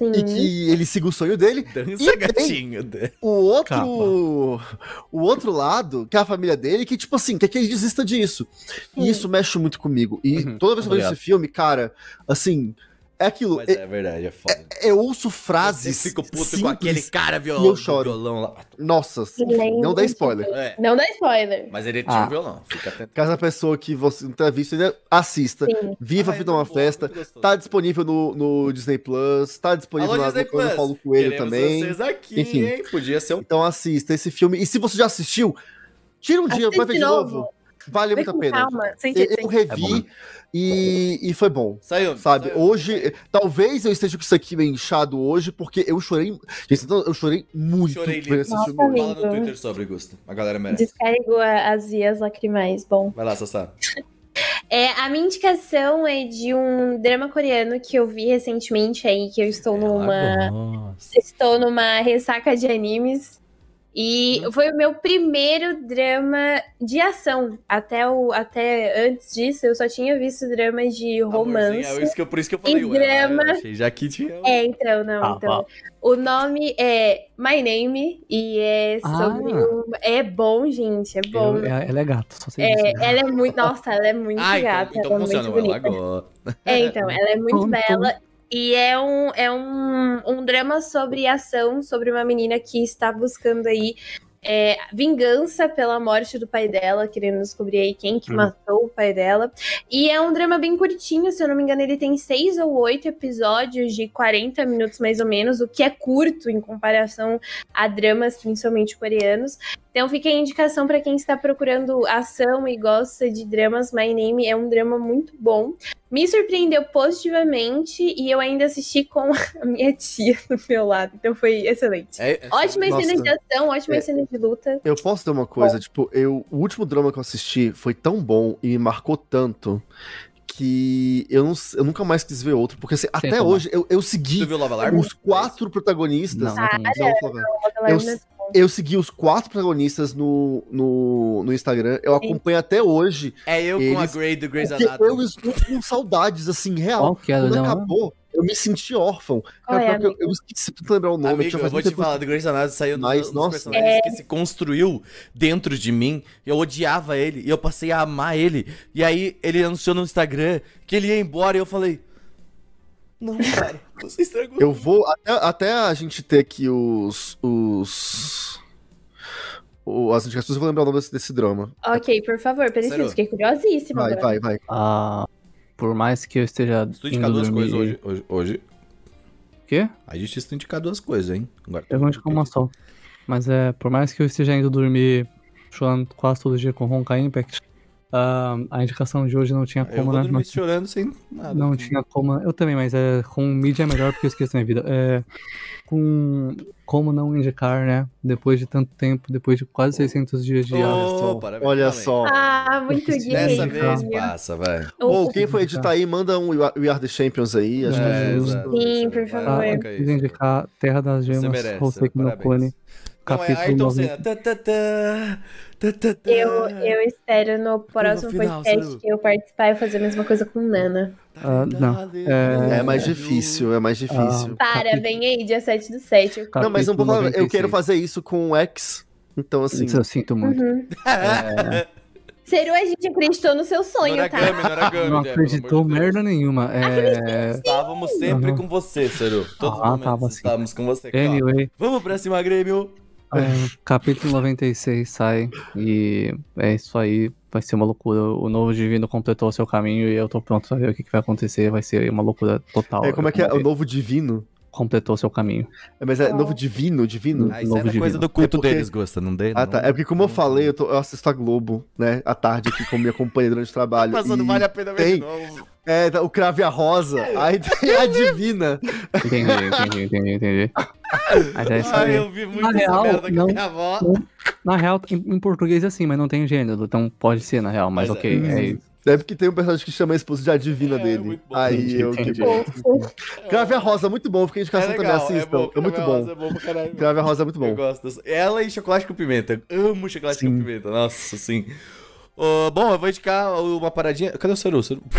Sim. e que ele siga o sonho dele. Dança, E tem- gatinho. O outro. Capa. O outro lado, que é a família dele, que, tipo assim, quer que ele desista disso. Sim. E isso mexe muito comigo. E Uhum, toda vez que eu vejo esse filme, cara, assim, é aquilo. Mas Eu, é verdade, é foda. eu ouço frases. fica puto com simples. aquele cara e violão, eu choro. violão lá. Nossa, Silêncio. não dá spoiler. É, Não dá spoiler. mas ele tinha Ah. um violão. Fica atento. Caso a pessoa que você não tenha visto ainda, assista. Sim. Viva a Ai, Vida é uma muito bom, Festa. muito gostoso. Tá disponível no, no Disney Plus, tá disponível Alô, na Plus. Paulo Coelho Queremos também. vocês aqui, Enfim. hein? Podia ser um Então assista esse filme. E se você já assistiu, tira um dia, Assiste vai ver de de novo. novo. Vale muito a pena. calma. Sem Eu, É revi e, e foi bom. Saiu. Sabe, saiu. hoje, talvez eu esteja com isso aqui meio inchado hoje, porque eu chorei. Gente, então, eu chorei muito Chorei esse Nossa, filme. Fala no Twitter sobre, Gusto. A galera merece. Descarregou as vias lacrimais. Bom. Vai lá, Sassá. É, a minha indicação é de um drama coreano que eu vi recentemente aí, que eu estou numa. Estou numa ressaca de animes. E Hum. foi o meu primeiro drama de ação. Até, o, até antes disso, eu só tinha visto dramas de romance. Amorzinho, é isso que eu, por isso que eu falei, E ué, drama. eu achei já que tinha... É, então, não, Ah, então. O nome é My Name e é sobre Ah. um... É bom, gente, é bom. Eu- é- ela é gata, só sei É, disso. ela é muito. Nossa, ela é muito Ah, gata. então, então ela é muito funciona, ela bonita. gosta. É, então, ela é muito bela. E é um, é um, um drama sobre ação, sobre uma menina que está buscando aí é, vingança pela morte do pai dela, querendo descobrir aí quem que Hum. matou o pai dela. E é um drama bem curtinho, se eu não me engano, ele tem seis ou oito episódios de 40 minutos mais ou menos, o que é curto em comparação a dramas, principalmente coreanos. Então fica a indicação para quem está procurando ação e gosta de dramas. My Name é um drama muito bom. Me surpreendeu positivamente e eu ainda assisti com a minha tia do meu lado. Então foi excelente. É, é Ótima Nossa. cena de ação, ótima É. cena de luta. Eu posso ter uma coisa, tipo, eu, o último drama que eu assisti foi tão bom e me marcou tanto que eu, não, eu nunca mais quis ver outro, porque assim, até como. hoje eu, eu segui os quatro protagonistas. Não, não é Não, Flávio. Uma galera Eu- nessa- Eu segui os quatro protagonistas no, no, no Instagram. Eu acompanho até hoje. É eu com a Eles- Grey do Grey's Anatomy. eu estou com saudades, assim, real. Qual que era Quando dela? acabou, eu me senti órfão. Cara, é, eu, eu esqueci de lembrar o nome. Amigo, eu faz vou te falar, do Grey's Anatomy saiu um Mas, dos nossa. personagens que se construiu dentro de mim. Eu odiava ele e eu passei a amar ele. E aí ele anunciou no Instagram que ele ia embora e eu falei... Não, cara, você estragou. Eu vou. Até, até a gente ter aqui os. os o- as indicações, eu vou lembrar o nome desse, desse drama. Ok, por favor, preciso. Fiquei curiosíssima. Vai, agora. vai, vai. Ah, por mais que eu esteja Se tu indicar indo duas coisas hoje, hoje, hoje, O quê? a gente se indicar duas coisas, hein? Agora, Eu vou indicar uma só. Mas é, por mais que eu esteja indo dormir chorando quase todo dia com Honka Impact, ah, a indicação de hoje não tinha Eu como, vou né? Não, chorando sem nada. não tinha como. Eu também, mas é com mídia é melhor porque eu esqueço minha vida. É, com como não indicar, né? Depois de tanto tempo, depois de quase 600 dias de Oh, oh, Olha só. Ah, muito Dessa gay. vez passa, vai. Bom, quem for editar aí, manda um We Are- the Champions aí. Acho que É, é justo. exato. Sim, por favor. Ah, eu indicar Terra das Você Gemas, merece, Hoseki no parabéns. É capítulo Ayrton 9. Senna. Tá, tá, tá, tá, tá, tá. Eu, eu espero no próximo final, podcast que eu participar e fazer a mesma coisa com Nana. Ah, não. É- É mais difícil, é mais difícil. Para, Capítulo- vem aí, dia 7 do 7. não, mas não vou falar, eu 96. quero fazer isso com o X. Então, assim. Isso eu sinto muito. Uhum. É, Seru, a gente acreditou no seu sonho, tá? Noragami, não acreditou de merda nenhuma. É, Estávamos sempre Uhum. com você, Seru. Todos os Ah, momentos tava assim. estávamos com você. Calma. anyway, Vamos pra cima, Grêmio. É, capítulo 96 sai e é isso aí. Vai ser uma loucura. O novo divino completou seu caminho e eu tô pronto pra ver o que, que vai acontecer. Vai ser uma loucura total. É, como é que é? O novo divino? Completou seu caminho. É, mas é novo divino? Divino? Ah, isso Novo é da coisa divino. do culto É porque- deles, Gosta, não dê? Ah, tá. não- É porque, como eu falei, eu, tô- eu assisto a Globo, né? À tarde aqui com minha companhia durante o trabalho. Passando e vale a pena ver tem. de novo. É, tá, o Crave a Rosa. Aí tem a Divina. Entendi, entendi, entendi, entendi. É Ai, aí. eu vi muito Na essa real, merda com não- minha avó. Na real, em, em português é assim, mas não tem gênero. Então pode ser, na real, mas, Mas é. ok. É, isso. Deve que tem um personagem que chama a esposa de a Divina É, dele. Aí Entendi, eu que. Fofo. Crave a Rosa, muito bom. Fiquei É indicação também, legal, assistam. bom, É, muito bom. Rosa É bom pra caralho. Crave a Rosa é muito Eu bom. gosto dessa. Ela e chocolate com pimenta. Eu amo chocolate com Sim. pimenta. Nossa, sim. Ô, bom, eu vou indicar uma paradinha. Cadê o Saru? Saru?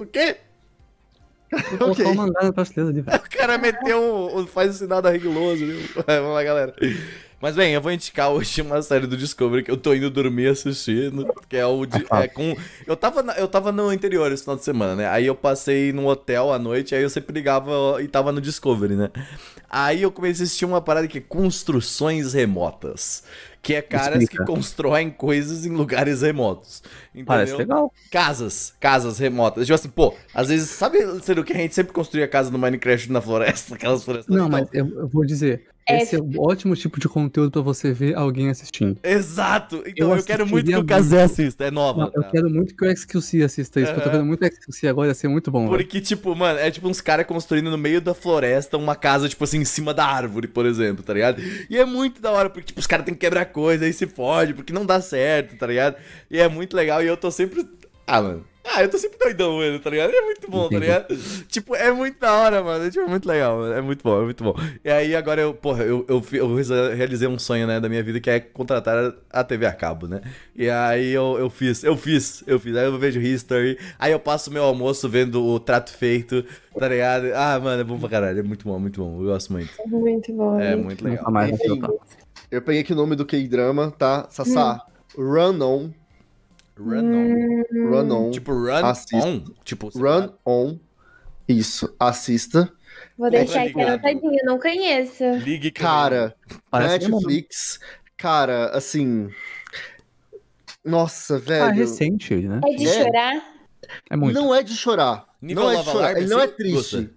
O quê? Vou colocar Ok. o mangá na prateleira ali, velho. O cara meteu um, faz o sinal da reguloso. Viu? É, Vamos lá, galera. Mas bem, eu vou indicar hoje uma série do Discovery que eu tô indo dormir assistindo, que é o de, é com eu tava na- eu tava no interior esse final de semana, né? Aí eu passei num hotel à noite, aí eu sempre ligava e tava no Discovery, né? Aí eu comecei a assistir uma parada que é construções remotas, que é caras Explica. que constroem coisas em lugares remotos. Entendeu? Parece legal. Casas, casas remotas. Tipo assim, pô, às vezes, sabe, Ciro, que a gente sempre construía casa no Minecraft na floresta, aquelas florestas? Não, mas eu, eu vou dizer. É- Esse é um ótimo tipo de conteúdo pra você ver alguém assistindo. Exato! Então Eu eu, quero muito que o Kazé assista, é nova. Não, eu tá? quero muito que o XQC assista isso, porque eu tô vendo muito XQC agora, ia ser muito bom, velho. Porque, tipo, mano, é tipo uns caras construindo no meio da floresta uma casa, tipo assim, em cima da árvore, por exemplo, tá ligado? E é muito da hora, porque, tipo, os caras têm que quebrar coisa, aí se fode, porque não dá certo, tá ligado? E é muito legal, e eu tô sempre. Ah, mano. Ah, eu tô sempre doidão, mano, tá ligado? É muito bom, tá ligado? Tipo, é muito da hora, mano. É, tipo, muito legal, mano. É muito bom, é muito bom. E aí, agora eu, porra, eu, eu, eu realizei um sonho, né, da minha vida, que é contratar a TV a cabo, né? E aí eu, eu fiz, eu fiz, eu fiz. Aí eu vejo History, aí eu passo meu almoço vendo o trato feito, tá ligado? Ah, mano, é bom pra caralho. É muito bom, muito bom. Eu gosto muito. Muito bom. É muito legal. Mais Enfim. soltar. Eu peguei aqui o nome do K-drama, tá? Sassá. Run On. Run on. Run On. Tipo, run Assista. on. Tipo, Run tá- On. Isso. Assista. Vou deixar aqui anotadinho, não conheço. Ligue Cara. Netflix. Cara, assim. Nossa, Ah, é velho. recente ele, né? É de É. chorar? É muito. Não é de chorar. Nível não é de chorar. Ele não é triste.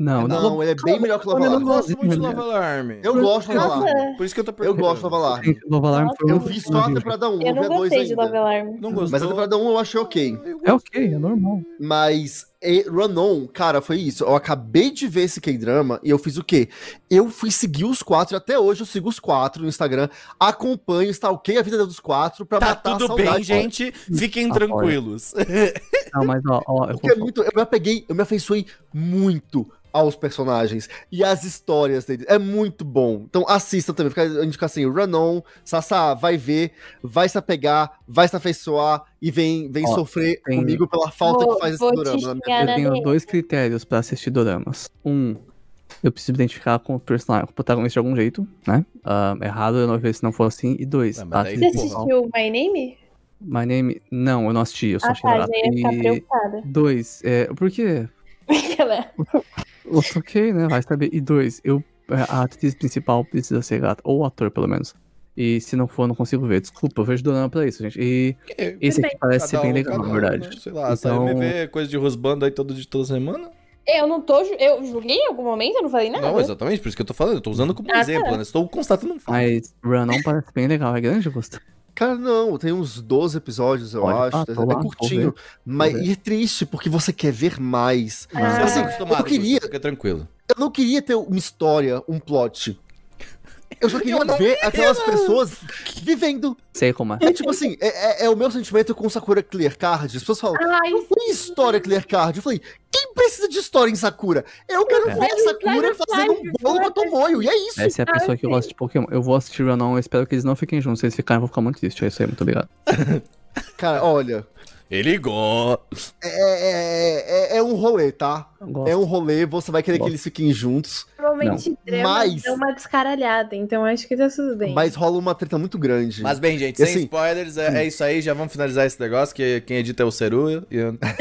Não, Não, não. ele é bem melhor que Lava eu Eu Alarm. não gosto muito de. Lava Alarm. Eu gosto de Lava Alarm. Por isso que eu tô Eu perguntando. gosto de Lava Alarm. Foi Eu vi só a temporada 1, eu não a 2 gostei de Love ainda. Alarm. Não gostou? Mas a temporada 1 eu achei ok. É ok, é normal. Mas e, Run On, cara, foi isso. Eu acabei de ver esse K-drama e eu fiz o quê? Eu fui seguir os quatro, e até hoje eu sigo os quatro no Instagram, acompanho, stalkei a vida dos quatro pra Tá matar a tudo saudade. bem, gente. Fiquem Apoio. tranquilos. Não, mas ó, ó eu Porque vou é muito, eu me apeguei, eu me afeiçoei muito aos personagens e às histórias deles. É muito bom. Então assista também, fica a indicar assim, Run On, Sassá, vai ver, vai se apegar, vai se afeiçoar e vem, vem Ó, sofrer tem- comigo pela falta Vou- que faz esse xingar Eu tenho dois critérios pra assistir doramas. Um, eu preciso identificar com o personagem, com o protagonista de algum jeito, né? Ah, raro eu não ver se não for assim. E dois, mas tá? daí, Você assistiu My Name? My name. Não, eu não assisti, eu só Ah, achei tá, barato. ia ficar E preocupada. dois, é. Por quê? Ok, né? Vai saber. E dois, eu. é, A atriz principal precisa ser gata. Ou o ator, pelo menos. E se não for, não consigo ver. Desculpa, eu vejo dorama pra isso, gente. E esse aqui bem. parece ser bem um, legal, cada na um, verdade. né? Sei lá, então... Então- MV, coisa de rosbando aí todo, de toda semana. Eu não tô. Eu julguei em algum momento? Eu não falei nada. Não, exatamente, por isso que eu tô falando. Eu tô usando como Ah, tá. exemplo, né? Estou constatando um fato. Mas Run On parece bem legal. É grande, Augusto? Cara, não, tem uns 12 episódios, eu Olha, acho. ah, é tô lá, curtinho. Mas ver. e é triste, porque você quer ver mais. Ah. Assim, tá eu queria- Gusto, Fica tranquilo. Eu não queria ter uma história, um plot. Eu só queria Eu não ver aquelas pessoas vivendo. Sei como é. É tipo assim, é, é- é o meu sentimento com Sakura Clear Card. As pessoas falam, Ai, não tem história Clear Card. Eu falei, quem precisa de história em Sakura? Eu quero É. ver Sakura fazendo um bolo com Tomoyo, e é isso. Essa é a pessoa que gosta de Pokémon. Eu vou assistir Run On, eu espero que eles não fiquem juntos. Se eles ficarem, eu vou ficar muito triste. É isso aí, muito obrigado. Cara, olha, Ele gosta. é, é, é, é um rolê, tá? É um rolê, você vai querer que Gosto. eles fiquem juntos, normalmente drama mas- dá uma descaralhada, então acho que tá tudo bem. mas rola uma treta muito grande. Mas bem, gente, E sem assim- spoilers, é, é isso aí. Já vamos finalizar esse negócio, que quem edita é o Seru. e eu- né?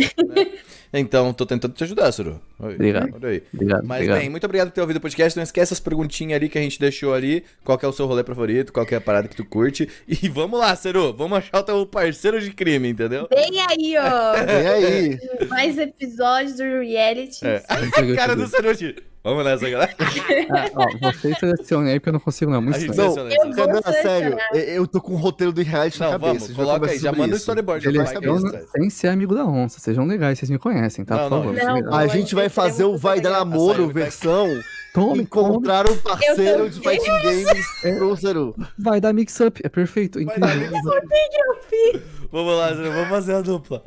Então, tô tentando te ajudar, Seru. Oi, Obrigado. Mas obrigado. bem, muito obrigado por ter ouvido o podcast. Não esquece as perguntinhas ali que a gente deixou ali. Qual que é o seu rolê favorito? Qual que é a parada que tu curte? E vamos lá, Ceru. Vamos achar o teu parceiro de crime, entendeu? Vem aí, ó. Vem aí. Mais episódios do reality. É. A cara do Ceru. Vamos nessa, galera. Ah, ó, vocês selecionem aí porque eu não consigo não. É muito A gente estranho. Não. Eu Renan, sério, eu- eu tô com o roteiro do reality na Não, cabeça. a vamos, coloca aí. Já manda o storyboard. aí, cara. sem ser amigo da onça. Sejam legais, vocês me conhecem, tá? Não, Por favor. Não. A gente vai fazer é o Vai Dar. Namoro, vai- versão Tome, tome. encontrar um parceiro Eu de fighting games pro Zeru. Vai dar mix-up. É perfeito. Incrível. Vamos lá. Vamos fazer a dupla.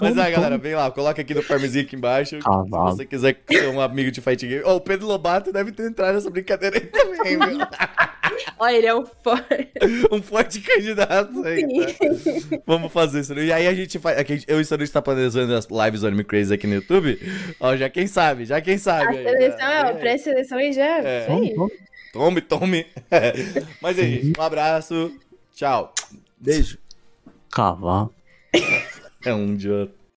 Mas aí, galera, vem lá. Coloca aqui no farmzinho aqui embaixo. Cavalo. Se você quiser ser um amigo de fight game. Ó, o Pedro Lobato deve ter entrado nessa brincadeira aí também, viu? Olha, ele é um forte. um forte candidato aí. tá? Vamos fazer isso. E aí a gente faz. Aqui, eu e o Saru está planejando as lives do Anime Crazy aqui no YouTube. Ó, já quem sabe, já quem A sabe. aí, seleção né? é, ó, pré-seleção e já. É. Isso aí. Tome, tome. Mas aí, gente, um abraço. Tchau. Beijo. Cavalo. É um idiota.